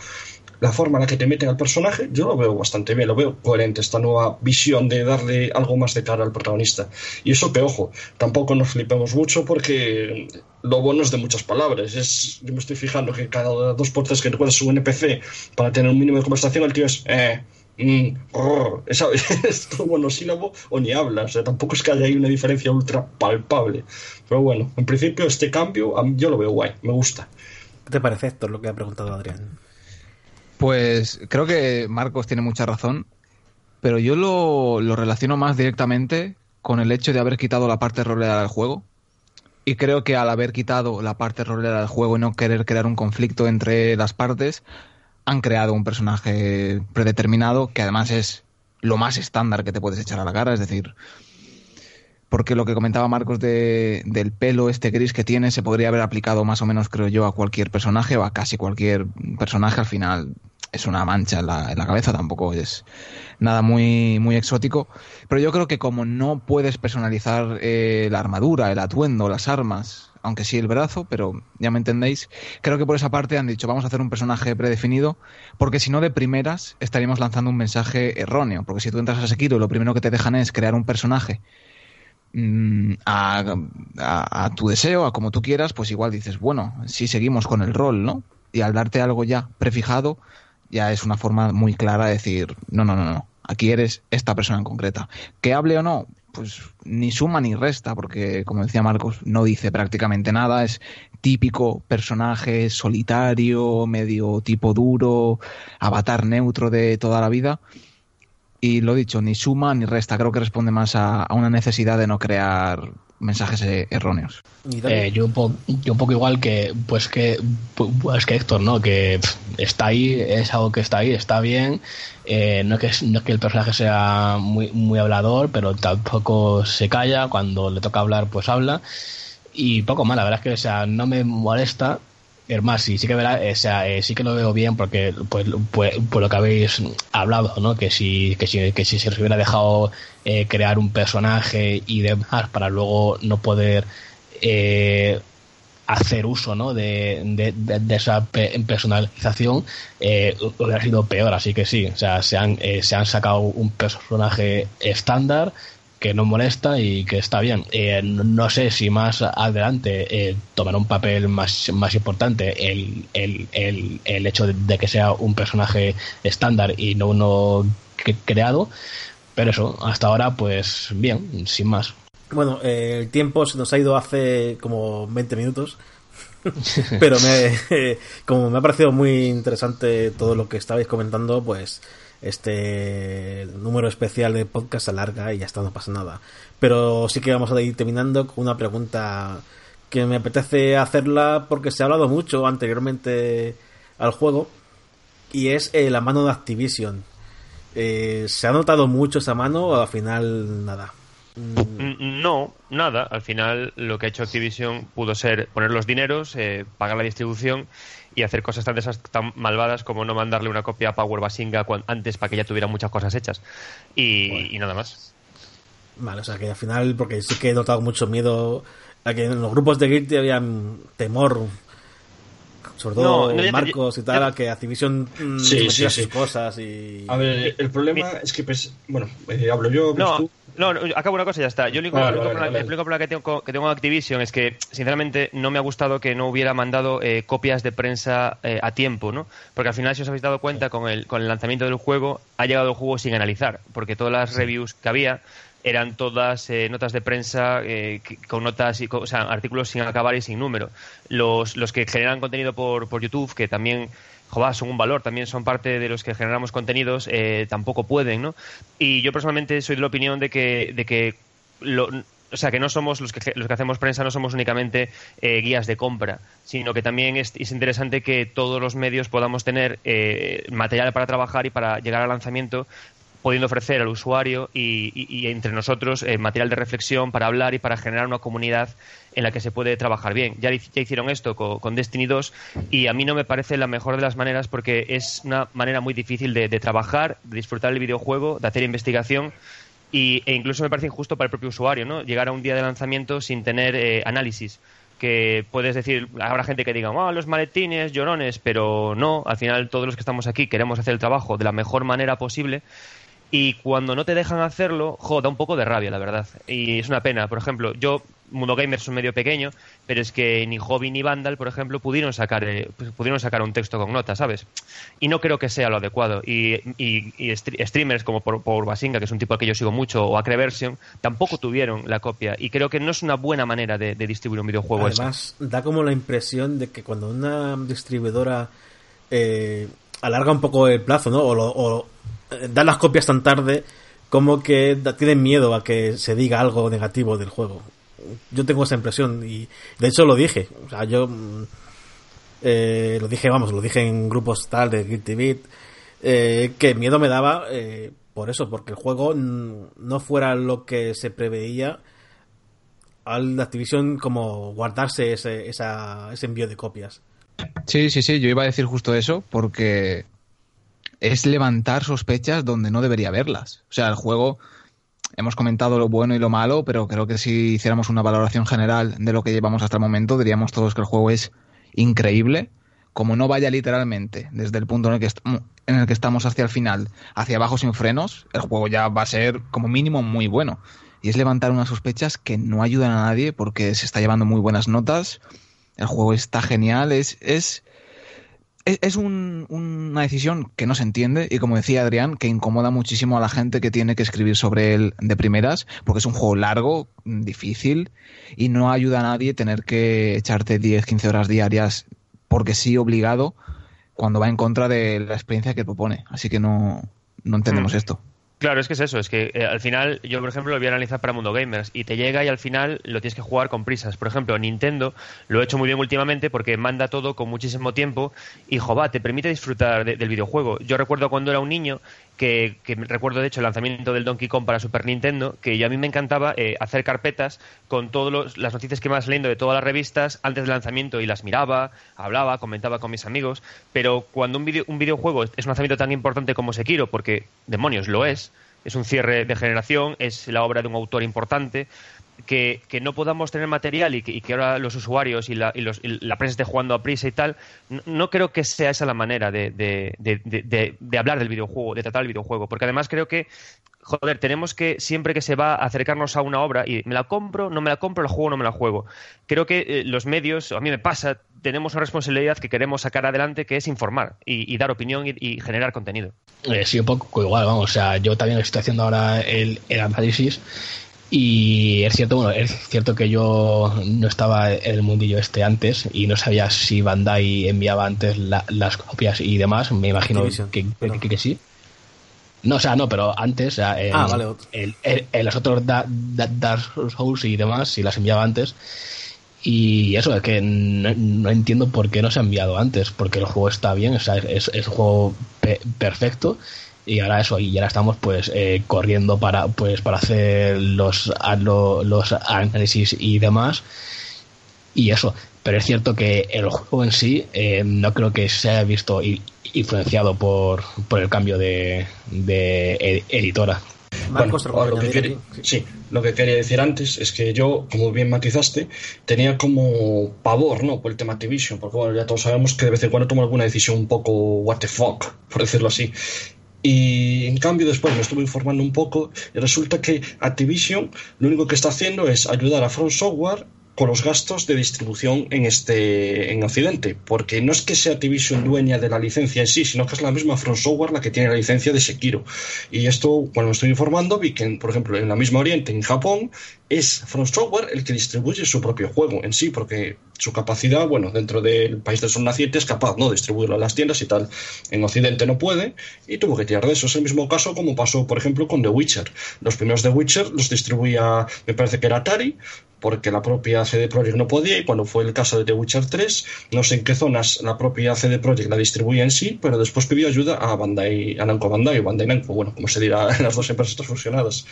la forma en la que te meten al personaje, yo lo veo bastante bien, lo veo coherente, esta nueva visión de darle algo más de cara al protagonista. Y eso que, ojo, tampoco nos flipemos mucho porque lo bueno es de muchas palabras. Es, yo me estoy fijando que cada dos por tres que recuerdas un NPC para tener un mínimo de conversación, el tío es, eh, mm, rrr, es, es todo monosílabo o ni habla. O sea, tampoco es que haya ahí una diferencia ultra palpable. Pero bueno, en principio este cambio yo lo veo guay, me gusta. ¿Qué te parece esto lo que ha preguntado Adrián? Pues creo que Marcos tiene mucha razón, pero yo lo, lo relaciono más directamente con el hecho de haber quitado la parte rolera del juego. Y creo que al haber quitado la parte rolera del juego y no querer crear un conflicto entre las partes, han creado un personaje predeterminado que además es lo más estándar que te puedes echar a la cara, es decir, porque lo que comentaba Marcos de, del pelo este gris que tiene se podría haber aplicado más o menos, creo yo, a cualquier personaje o a casi cualquier personaje. Al final es una mancha en la, en la cabeza, tampoco es nada muy, muy exótico. Pero yo creo que como no puedes personalizar eh, la armadura, el atuendo, las armas, aunque sí el brazo, pero ya me entendéis, creo que por esa parte han dicho vamos a hacer un personaje predefinido, porque si no de primeras estaríamos lanzando un mensaje erróneo, porque si tú entras a Sekiro y lo primero que te dejan es crear un personaje mm, a, a- a tu deseo, a como tú quieras, pues igual dices, bueno, si seguimos con el rol, ¿no? Y al darte algo ya prefijado, ya es una forma muy clara de decir, no, no, no, no, aquí eres esta persona en concreta. Que hable o no, pues ni suma ni resta, porque como decía Marcos, no dice prácticamente nada, es típico personaje solitario, medio tipo duro, avatar neutro de toda la vida. Y lo dicho, ni suma ni resta, creo que responde más a, a una necesidad de no crear mensajes eh, erróneos. Eh, yo, yo un poco igual que pues que pues que Héctor no que pff, está ahí es algo que está ahí está bien. Eh, no, es que, no es que el personaje sea muy muy hablador pero tampoco se calla. Cuando le toca hablar pues habla. Y poco más la verdad es que o sea no me molesta es más, sí, sí que verá, o sea, eh, sí que lo veo bien porque pues, pues, por lo que habéis hablado, ¿no? Que si, que si, que si se les hubiera dejado eh, crear un personaje y demás para luego no poder eh, hacer uso ¿no? de, de, de- de esa pe- personalización eh, hubiera sido peor así que sí o sea se han, eh, se han sacado un personaje estándar que no molesta y que está bien Eh, no, sé si más adelante eh, tomará un papel más, más importante el, el, el, el hecho de, que sea un personaje estándar y no uno creado pero eso hasta ahora pues bien sin más Bueno, eh, el tiempo se nos ha ido hace como 20 minutos. Pero me, como me ha parecido muy interesante todo lo que estabais comentando, pues este número especial de podcast alarga y ya está, no pasa nada. Pero sí que vamos a ir terminando con una pregunta que me apetece hacerla porque se ha hablado mucho anteriormente al juego y es eh, la mano de Activision. Eh, ¿Se ha notado mucho esa mano o al final nada? Mm, No, nada. Al final lo que ha hecho Activision pudo ser poner los dineros, eh, pagar la distribución y hacer cosas tan, desast- tan malvadas como no mandarle una copia a Power Basinga antes para que ya tuviera muchas cosas hechas. Y, y nada más. Vale, o sea que al final, porque sí que he notado mucho miedo a que en los grupos de Guilty había temor, sobre todo No, no, Marcos y tal, a que Activision mm, Sí, sí, sus sí. cosas y... A ver, el problema es que, pues, bueno, eh, hablo yo, hablas No, tú. no, no, acabo una cosa y ya está. Yo el único, Vale, el único vale, problema- vale. el único problema que tengo, con- que tengo con Activision es que, sinceramente, no me ha gustado que no hubiera mandado eh, copias de prensa eh, a tiempo, ¿no? Porque al final, si os habéis dado cuenta, con el, con el lanzamiento del juego, ha llegado el juego sin analizar, porque todas las reviews que había eran todas eh, notas de prensa eh, con notas y con- o sea, artículos sin acabar y sin número. Los, los que generan contenido por, por YouTube, que también joder, son un valor, también son parte de los que generamos contenidos, eh, tampoco pueden, ¿no? Y yo personalmente soy de la opinión de que, de que lo- o sea, que no somos los que, los que hacemos prensa, no somos únicamente guías de compra, sino que también es, es interesante que todos los medios podamos tener eh, material para trabajar y para llegar al lanzamiento pudiendo ofrecer al usuario y, entre nosotros eh, material de reflexión para hablar y para generar una comunidad en la que se puede trabajar bien. Ya, hicieron esto con, Destiny 2 y a mí no me parece la mejor de las maneras porque es una manera muy difícil de, de trabajar, de disfrutar el videojuego, de hacer investigación y, e incluso me parece injusto para el propio usuario, ¿no? Llegar a un día de lanzamiento sin tener eh, análisis. Que puedes decir, habrá gente que diga, oh, los maletines, llorones, pero no, al final todos los que estamos aquí queremos hacer el trabajo de la mejor manera posible y cuando no te dejan hacerlo, jo, da un poco de rabia, la verdad. Y es una pena. Por ejemplo, yo, Mundo Gamer es un medio pequeño, pero es que ni Hobby ni Vandal, por ejemplo, pudieron sacar, eh, pues, pudieron sacar un texto con notas, ¿sabes? Y no creo que sea lo adecuado. Y, y- y stre- streamers como por, Basinga, que es un tipo al que yo sigo mucho, o Acreversion, tampoco tuvieron la copia. Y creo que no es una buena manera de, distribuir un videojuego. Además, da como la impresión de que cuando una distribuidora eh, alarga un poco el plazo, ¿no? O, lo- o eh, da las copias tan tarde, como que tienen miedo a que se diga algo negativo del juego. Yo tengo esa impresión y de hecho lo dije. O sea, yo mm, eh, lo dije, vamos, lo dije en grupos tal de Guilty Beat, eh, que miedo me daba eh, por eso, porque el juego no fuera lo que se preveía al Activision como guardarse ese, ese envío de copias. Sí, sí, sí, yo iba a decir justo eso porque es levantar sospechas donde no debería haberlas. O sea, el juego, hemos comentado lo bueno y lo malo, pero creo que si hiciéramos una valoración general de lo que llevamos hasta el momento, diríamos todos que el juego es increíble. Como no vaya literalmente desde el punto en el que, en el que estamos hacia el final, hacia abajo sin frenos, el juego ya va a ser como mínimo muy bueno. Y es levantar unas sospechas que no ayudan a nadie porque se está llevando muy buenas notas. El juego está genial, es, es, es, es un- una decisión que no se entiende y como decía Adrián, que incomoda muchísimo a la gente que tiene que escribir sobre él de primeras, porque es un juego largo, difícil y no ayuda a nadie tener que echarte 10, 15 horas diarias porque sí obligado cuando va en contra de la experiencia que propone. Así que no, no entendemos Mm. esto. Claro, es que es eso, es que eh, al final yo, por ejemplo, lo voy a analizar para Mundo Gamers y te llega y al final lo tienes que jugar con prisas. Por ejemplo, Nintendo lo ha hecho muy bien últimamente porque manda todo con muchísimo tiempo y, jova, te permite disfrutar de- del videojuego. Yo recuerdo cuando era un niño que, recuerdo, de hecho, el lanzamiento del Donkey Kong para Super Nintendo, que yo- a mí me encantaba eh, hacer carpetas con todas las noticias que ibas leyendo de todas las revistas antes del lanzamiento y las miraba, hablaba, comentaba con mis amigos, pero cuando un, video- un videojuego es un lanzamiento tan importante como Sekiro, porque demonios lo es, es un cierre de generación, es la obra de un autor importante, que, no podamos tener material y que, ahora los usuarios y la, y los- y la prensa esté jugando a prisa y tal, no, no creo que sea esa la manera de, de- hablar del videojuego, de tratar el videojuego, porque además creo que, joder, tenemos que, siempre que se va a acercarnos a una obra, y me la compro, no me la compro, la juego, no me la juego. Creo que eh, los medios, a mí me pasa, tenemos una responsabilidad que queremos sacar adelante, que es informar y, dar opinión y- generar contenido. Eh, sí, un poco igual, vamos. O sea, yo también estoy haciendo ahora el análisis. Y es cierto, bueno, es cierto que yo no estaba en el mundillo este antes y no sabía si Bandai enviaba antes la- las copias y demás. Me imagino que, que- que sí. No, o sea, no, pero antes, en, Ah, vale, en los otros Da- Da- Dark Souls y demás, si las enviaba antes. Y eso, es que no, no entiendo por qué no se ha enviado antes, porque el juego está bien, o sea, es, es un juego pe- perfecto. Y ahora eso, y ahora estamos pues eh, corriendo para pues para hacer los, los análisis y demás. Y eso, pero es cierto que el juego en sí eh, no creo que se haya visto i- influenciado por, por el cambio de, de ed- editora. Marcos, Bueno, ¿algo lo que quería- sí, lo que quería decir antes es que yo, como bien matizaste, tenía como pavor, ¿no? Por el tema Activision, porque bueno, ya todos sabemos que de vez en cuando tomo alguna decisión un poco what the fuck, por decirlo así. Y en cambio después me estuve informando un poco y resulta que Activision lo único que está haciendo es ayudar a Front Software con los gastos de distribución en este en Occidente, porque no es que sea Activision dueña de la licencia en sí, sino que es la misma Front Software la que tiene la licencia de Sekiro. Y esto, cuando me estoy informando, vi que, por ejemplo, en la misma Oriente, en Japón, es Front Software el que distribuye su propio juego en sí, porque su capacidad, bueno, dentro del país del sol naciente es capaz, ¿no?, de distribuirlo a las tiendas y tal. En Occidente no puede y tuvo que tirar de eso. Es el mismo caso como pasó, por ejemplo, con The Witcher. Los primeros The Witcher los distribuía, me parece que era Atari, porque la propia CD Projekt no podía y cuando fue el caso de The Witcher 3, no sé en qué zonas la propia CD Projekt la distribuía en sí, pero después pidió ayuda a Bandai, a Namco Bandai Bandai Namco, bueno, como se dirá las dos empresas fusionadas.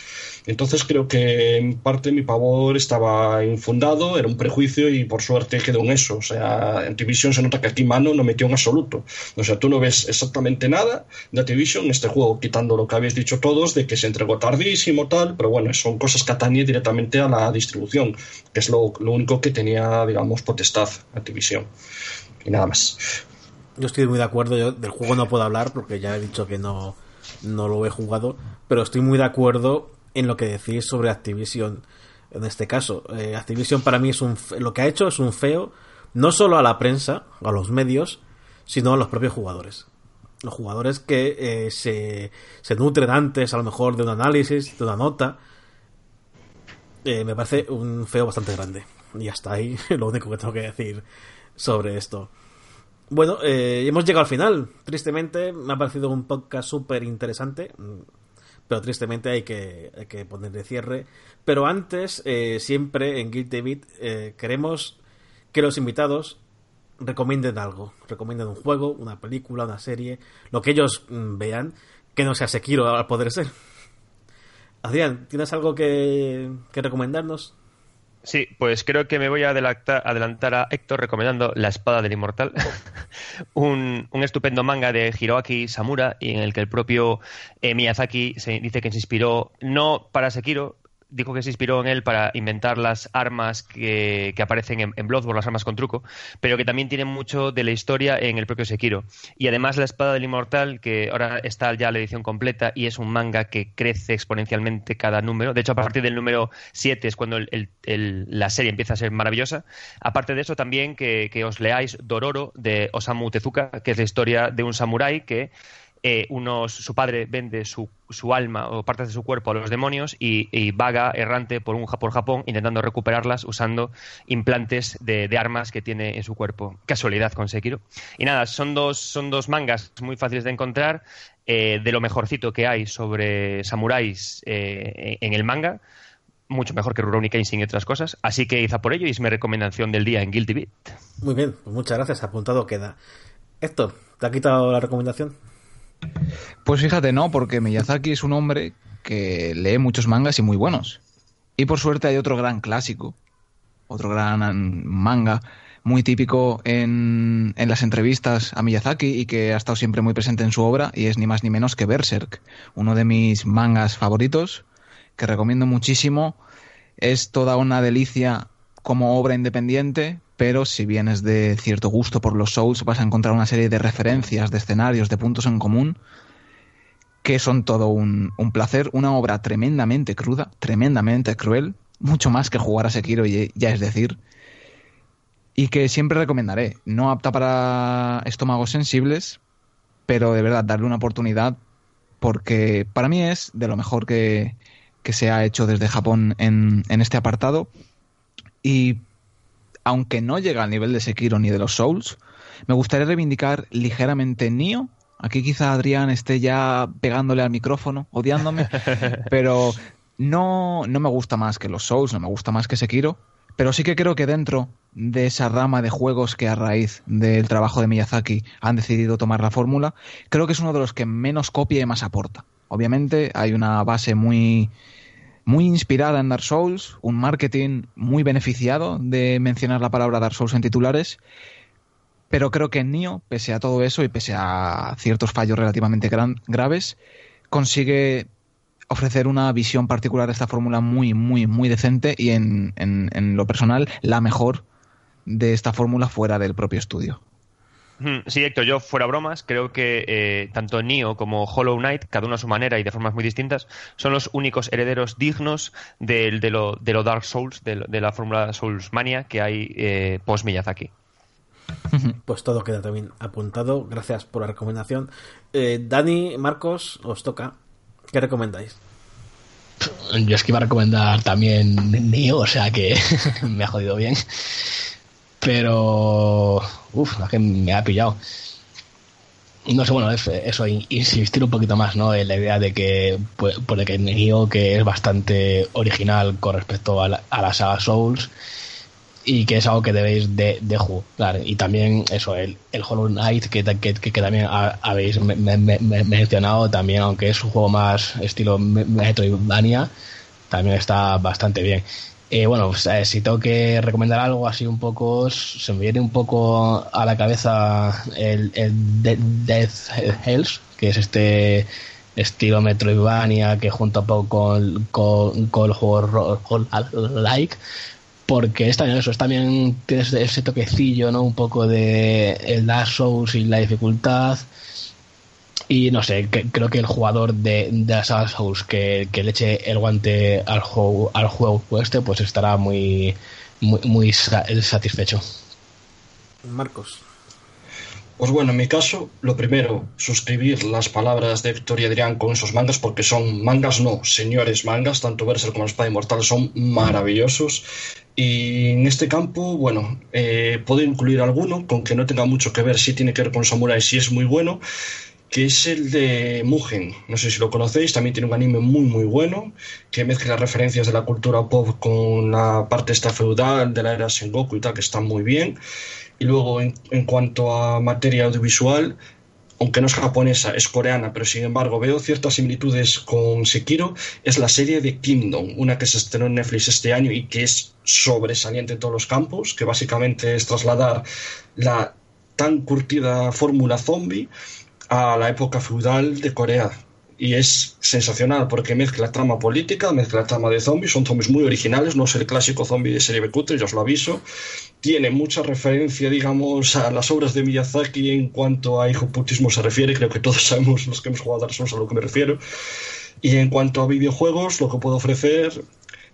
Entonces creo que en parte mi pavor estaba infundado, era un prejuicio y por suerte quedó en eso. O sea, Activision se nota que aquí mano no metió en absoluto. O sea, tú no ves exactamente nada de Activision en este juego, quitando lo que habéis dicho todos de que se entregó tardísimo, tal, pero bueno, son cosas que atañen directamente a la distribución, que es lo, lo único que tenía, digamos, potestad Activision. Y nada más. Yo estoy muy de acuerdo, yo del juego no puedo hablar porque ya he dicho que no, no lo he jugado, pero estoy muy de acuerdo en lo que decís sobre Activision en este caso. Eh, Activision para mí es un lo que ha hecho es un feo no solo a la prensa, a los medios, sino a los propios jugadores. Los jugadores que eh, se, se nutren antes a lo mejor de un análisis, de una nota, eh, me parece un feo bastante grande. Y hasta ahí lo único que tengo que decir sobre esto. Bueno, hemos llegado al final. Tristemente, me ha parecido un podcast súper interesante. Pero tristemente hay que, hay que ponerle cierre. Pero antes, eh, siempre en Guilty Beat, eh, queremos que los invitados recomienden algo. Recomienden un juego, una película, una serie, lo que ellos mm, vean, que no sea Sekiro al poder ser. Adrián, ¿tienes algo que recomendarnos? Sí, pues creo que me voy a adelantar, a Héctor recomendando La Espada del Inmortal, un, estupendo manga de Hiroaki Samura, en el que el propio eh, Miyazaki se dice que se inspiró no para Sekiro, dijo que se inspiró en él para inventar las armas que, que aparecen en, en Bloodborne, las armas con truco, pero que también tienen mucho de la historia en el propio Sekiro. Y además La Espada del Inmortal, que ahora está ya la edición completa y es un manga que crece exponencialmente cada número. De hecho, a partir del número 7 es cuando el- la serie empieza a ser maravillosa. Aparte de eso, también que, que os leáis Dororo de Osamu Tezuka, que es la historia de un samurái que eh, su padre vende su, su alma o partes de su cuerpo a los demonios y, vaga errante por, un, Japón intentando recuperarlas usando implantes de, armas que tiene en su cuerpo. Casualidad con Sekiro. Y nada, son dos, son dos mangas muy fáciles de encontrar, eh, de lo mejorcito que hay sobre samuráis eh, en el manga. Mucho mejor que Rurouni Kenshin y otras cosas. Así que hizo por ello y es mi recomendación del día en Guilty Beat. Muy bien, pues muchas gracias. Apuntado queda. Héctor, ¿te ha quitado la recomendación? Pues fíjate, no, porque Miyazaki es un hombre que lee muchos mangas y muy buenos. Y por suerte hay otro gran clásico, otro gran manga muy típico en, en las entrevistas a Miyazaki y que ha estado siempre muy presente en su obra y es ni más ni menos que Berserk, uno de mis mangas favoritos que recomiendo muchísimo. Es toda una delicia como obra independiente, pero si vienes de cierto gusto por los Souls vas a encontrar una serie de referencias, de escenarios, de puntos en común que son todo un, placer, una obra tremendamente cruda, tremendamente cruel, mucho más que jugar a Sekiro, ya es decir, y que siempre recomendaré. No apta para estómagos sensibles, pero de verdad darle una oportunidad porque para mí es de lo mejor que, que se ha hecho desde Japón en, en este apartado. Y aunque no llega al nivel de Sekiro ni de los Souls, me gustaría reivindicar ligeramente Nioh Aquí quizá Adrián esté ya pegándole al micrófono, odiándome, pero no, no me gusta más que los Souls, no me gusta más que Sekiro, pero sí que creo que dentro de esa rama de juegos que a raíz del trabajo de Miyazaki han decidido tomar la fórmula, creo que es uno de los que menos copia y más aporta. Obviamente hay una base muy, muy inspirada en Dark Souls, un marketing muy beneficiado de mencionar la palabra Dark Souls en titulares, pero creo que Nio, pese a todo eso y pese a ciertos fallos relativamente gran- graves, consigue ofrecer una visión particular de esta fórmula muy, muy, muy decente y en, en- en lo personal la mejor de esta fórmula fuera del propio estudio. Sí, Héctor, yo fuera bromas, creo que eh, tanto Nioh como Hollow Knight, cada uno a su manera y de formas muy distintas, son los únicos herederos dignos de, lo, de lo Dark Souls, de, la fórmula Soulsmania que hay eh, post Miyazaki. Pues todo queda también apuntado. Gracias por la recomendación. Eh, Dani, Marcos, os toca. ¿Qué recomendáis? Yo es que iba a recomendar también Neo, o sea que me ha jodido bien. Pero. Uf, es que me ha pillado. No sé, bueno, es- eso, in- insistir un poquito más, ¿no? En la idea de que, pues, por que Neo, que es bastante original con respecto a la, a la saga Souls, y que es algo que debéis de, de jugar. Y también eso, el, el Hollow Knight que, que, que- también ha- habéis me- me- me- me- mencionado, también aunque es un juego más estilo Me- Metroidvania, también está bastante bien. Eh, bueno, pues, eh, si tengo que recomendar algo así un poco, se me viene un poco a la cabeza el, el De- Death Hells, que es este estilo Metroidvania que junta un poco con, con, el juego like porque es también eso, es también tiene ese toquecillo, ¿no? Un poco de el Dark Souls y la dificultad. Y no sé, que- creo que el jugador de, de la saga Souls que, que le eche el guante al juego, al juego este, pues estará muy, muy, muy sa- satisfecho. Marcos. Pues bueno, en mi caso, lo primero, suscribir las palabras de Héctor y Adrián con esos mangas, porque son mangas, no, señores mangas, tanto Berserk como Espada Inmortal son maravillosos. Y en este campo, bueno, eh, puedo incluir alguno, con que no tenga mucho que ver, si tiene que ver con Samurai, si es muy bueno, que es el de Mugen. No sé si lo conocéis, también tiene un anime muy, muy bueno, que mezcla referencias de la cultura pop con la parte esta feudal de la era Sengoku y tal, que está muy bien. Y luego, en, en cuanto a materia audiovisual, aunque no es japonesa, es coreana, pero sin embargo veo ciertas similitudes con Sekiro, es la serie de Kingdom, una que se estrenó en Netflix este año y que es sobresaliente en todos los campos, que básicamente es trasladar la tan curtida fórmula zombie a la época feudal de Corea. Y es sensacional porque mezcla trama política, mezcla trama de zombies, son zombies muy originales, no es el clásico zombie de serie B cutre, ya os lo aviso. Tiene mucha referencia, digamos, a las obras de Miyazaki en cuanto a hijoputismo se refiere, creo que todos sabemos los que hemos jugado a Dark Souls a lo que me refiero. Y en cuanto a videojuegos, lo que puedo ofrecer,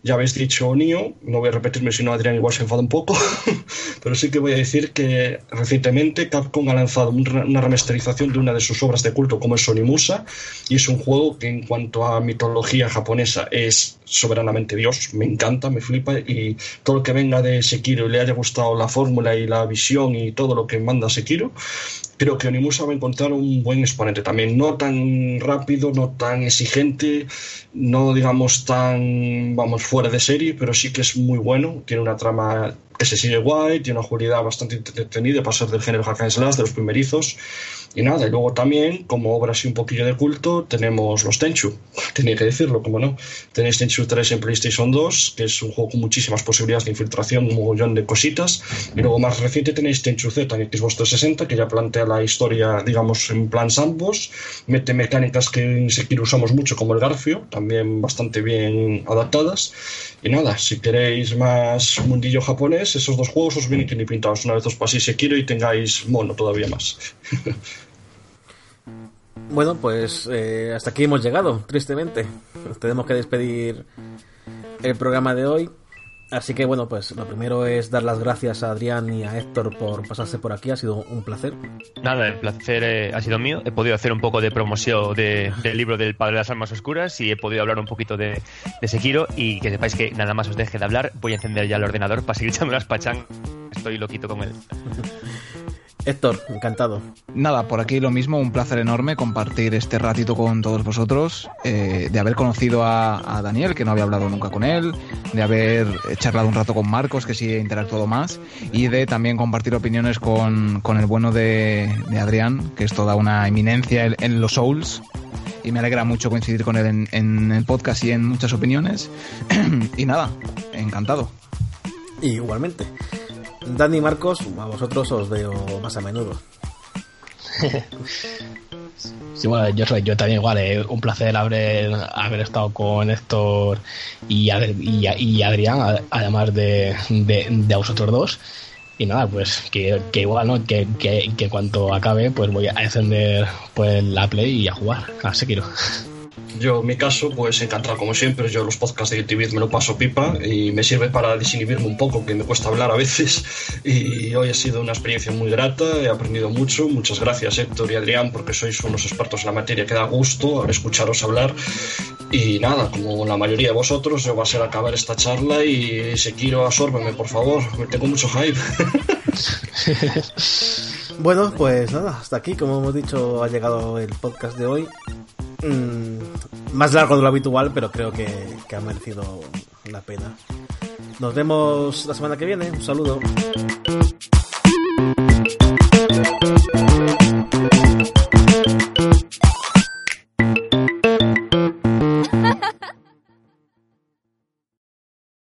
ya habéis dicho Nio, no voy a repetirme si no Adrián igual se enfada un poco, pero sí que voy a decir que recientemente Capcom ha lanzado una remasterización de una de sus obras de culto como es Onimusa y es un juego que en cuanto a mitología japonesa es soberanamente Dios, me encanta, me flipa y todo lo que venga de Sekiro y le haya gustado la fórmula y la visión y todo lo que manda Sekiro, creo que Onimusa va a encontrar un buen exponente también, no tan rápido, no tan exigente, no digamos tan, vamos, fuera de serie, pero sí que es muy bueno, tiene una trama que se sigue guay, tiene una jugabilidad bastante entretenida para del género hack and slash, de los primerizos, y nada, y luego también, como obra así un poquillo de culto, tenemos los Tenchu, tenía que decirlo, como no. Tenéis Tenchu 3 en PlayStation 2, que es un juego con muchísimas posibilidades de infiltración, un mogollón de cositas, y luego más reciente tenéis Tenchu Z en Xbox 360, que ya plantea la historia, digamos, en plan sandbox, mete mecánicas que en Sekiro usamos mucho, como el Garfio, también bastante bien adaptadas, y nada, si queréis más mundillo japonés, esos dos juegos os vienen que ni pintados. Una vez os paséis Sekiro y tengáis mono todavía más. Bueno, pues eh, hasta aquí hemos llegado, tristemente. Nos tenemos que despedir el programa de hoy. Así que bueno, pues lo primero es dar las gracias a Adrián y a Héctor por pasarse por aquí. Ha sido un placer. Nada, el placer eh, ha sido mío. He podido hacer un poco de promoción de- del libro del Padre de las Almas Oscuras y he podido hablar un poquito de, de Sekiro. Y que sepáis que nada más os deje de hablar, voy a encender ya el ordenador para seguir echando las pachán. Estoy loquito con él. Héctor, encantado. Nada, por aquí lo mismo, un placer enorme compartir este ratito con todos vosotros, eh, de haber conocido a, a Daniel, que no había hablado nunca con él, de haber charlado un rato con Marcos, que sí he interactuado más, y de también compartir opiniones con, con el bueno de, de Adrián, que es toda una eminencia en, en los Souls, y me alegra mucho coincidir con él en, en el podcast y en muchas opiniones. y nada, encantado. Y igualmente. Dani Marcos, a vosotros os veo más a menudo. Sí, bueno, yo, soy, yo también igual, eh, un placer haber, haber estado con Héctor y, Ad- y, y Adrián, además de, de, a vosotros dos. Y nada, pues que, que igual, ¿no? Que, que, que cuanto acabe, pues voy a encender pues la Play y a jugar a Sekiro. Yo, en mi caso, pues encantado como siempre. Yo los podcasts de YouTube me lo paso pipa y me sirve para desinhibirme un poco, que me cuesta hablar a veces. Y hoy ha sido una experiencia muy grata, he aprendido mucho. Muchas gracias, Héctor y Adrián, porque sois unos expertos en la materia que da gusto escucharos hablar. Y nada, como la mayoría de vosotros, yo va a ser acabar esta charla y si quiero absórbeme, por favor. Me tengo mucho hype. Bueno, pues nada, hasta aquí, como hemos dicho, ha llegado el podcast de hoy. Mm, más largo de lo habitual, pero creo que, que ha merecido la pena. Nos vemos la semana que viene. Un saludo.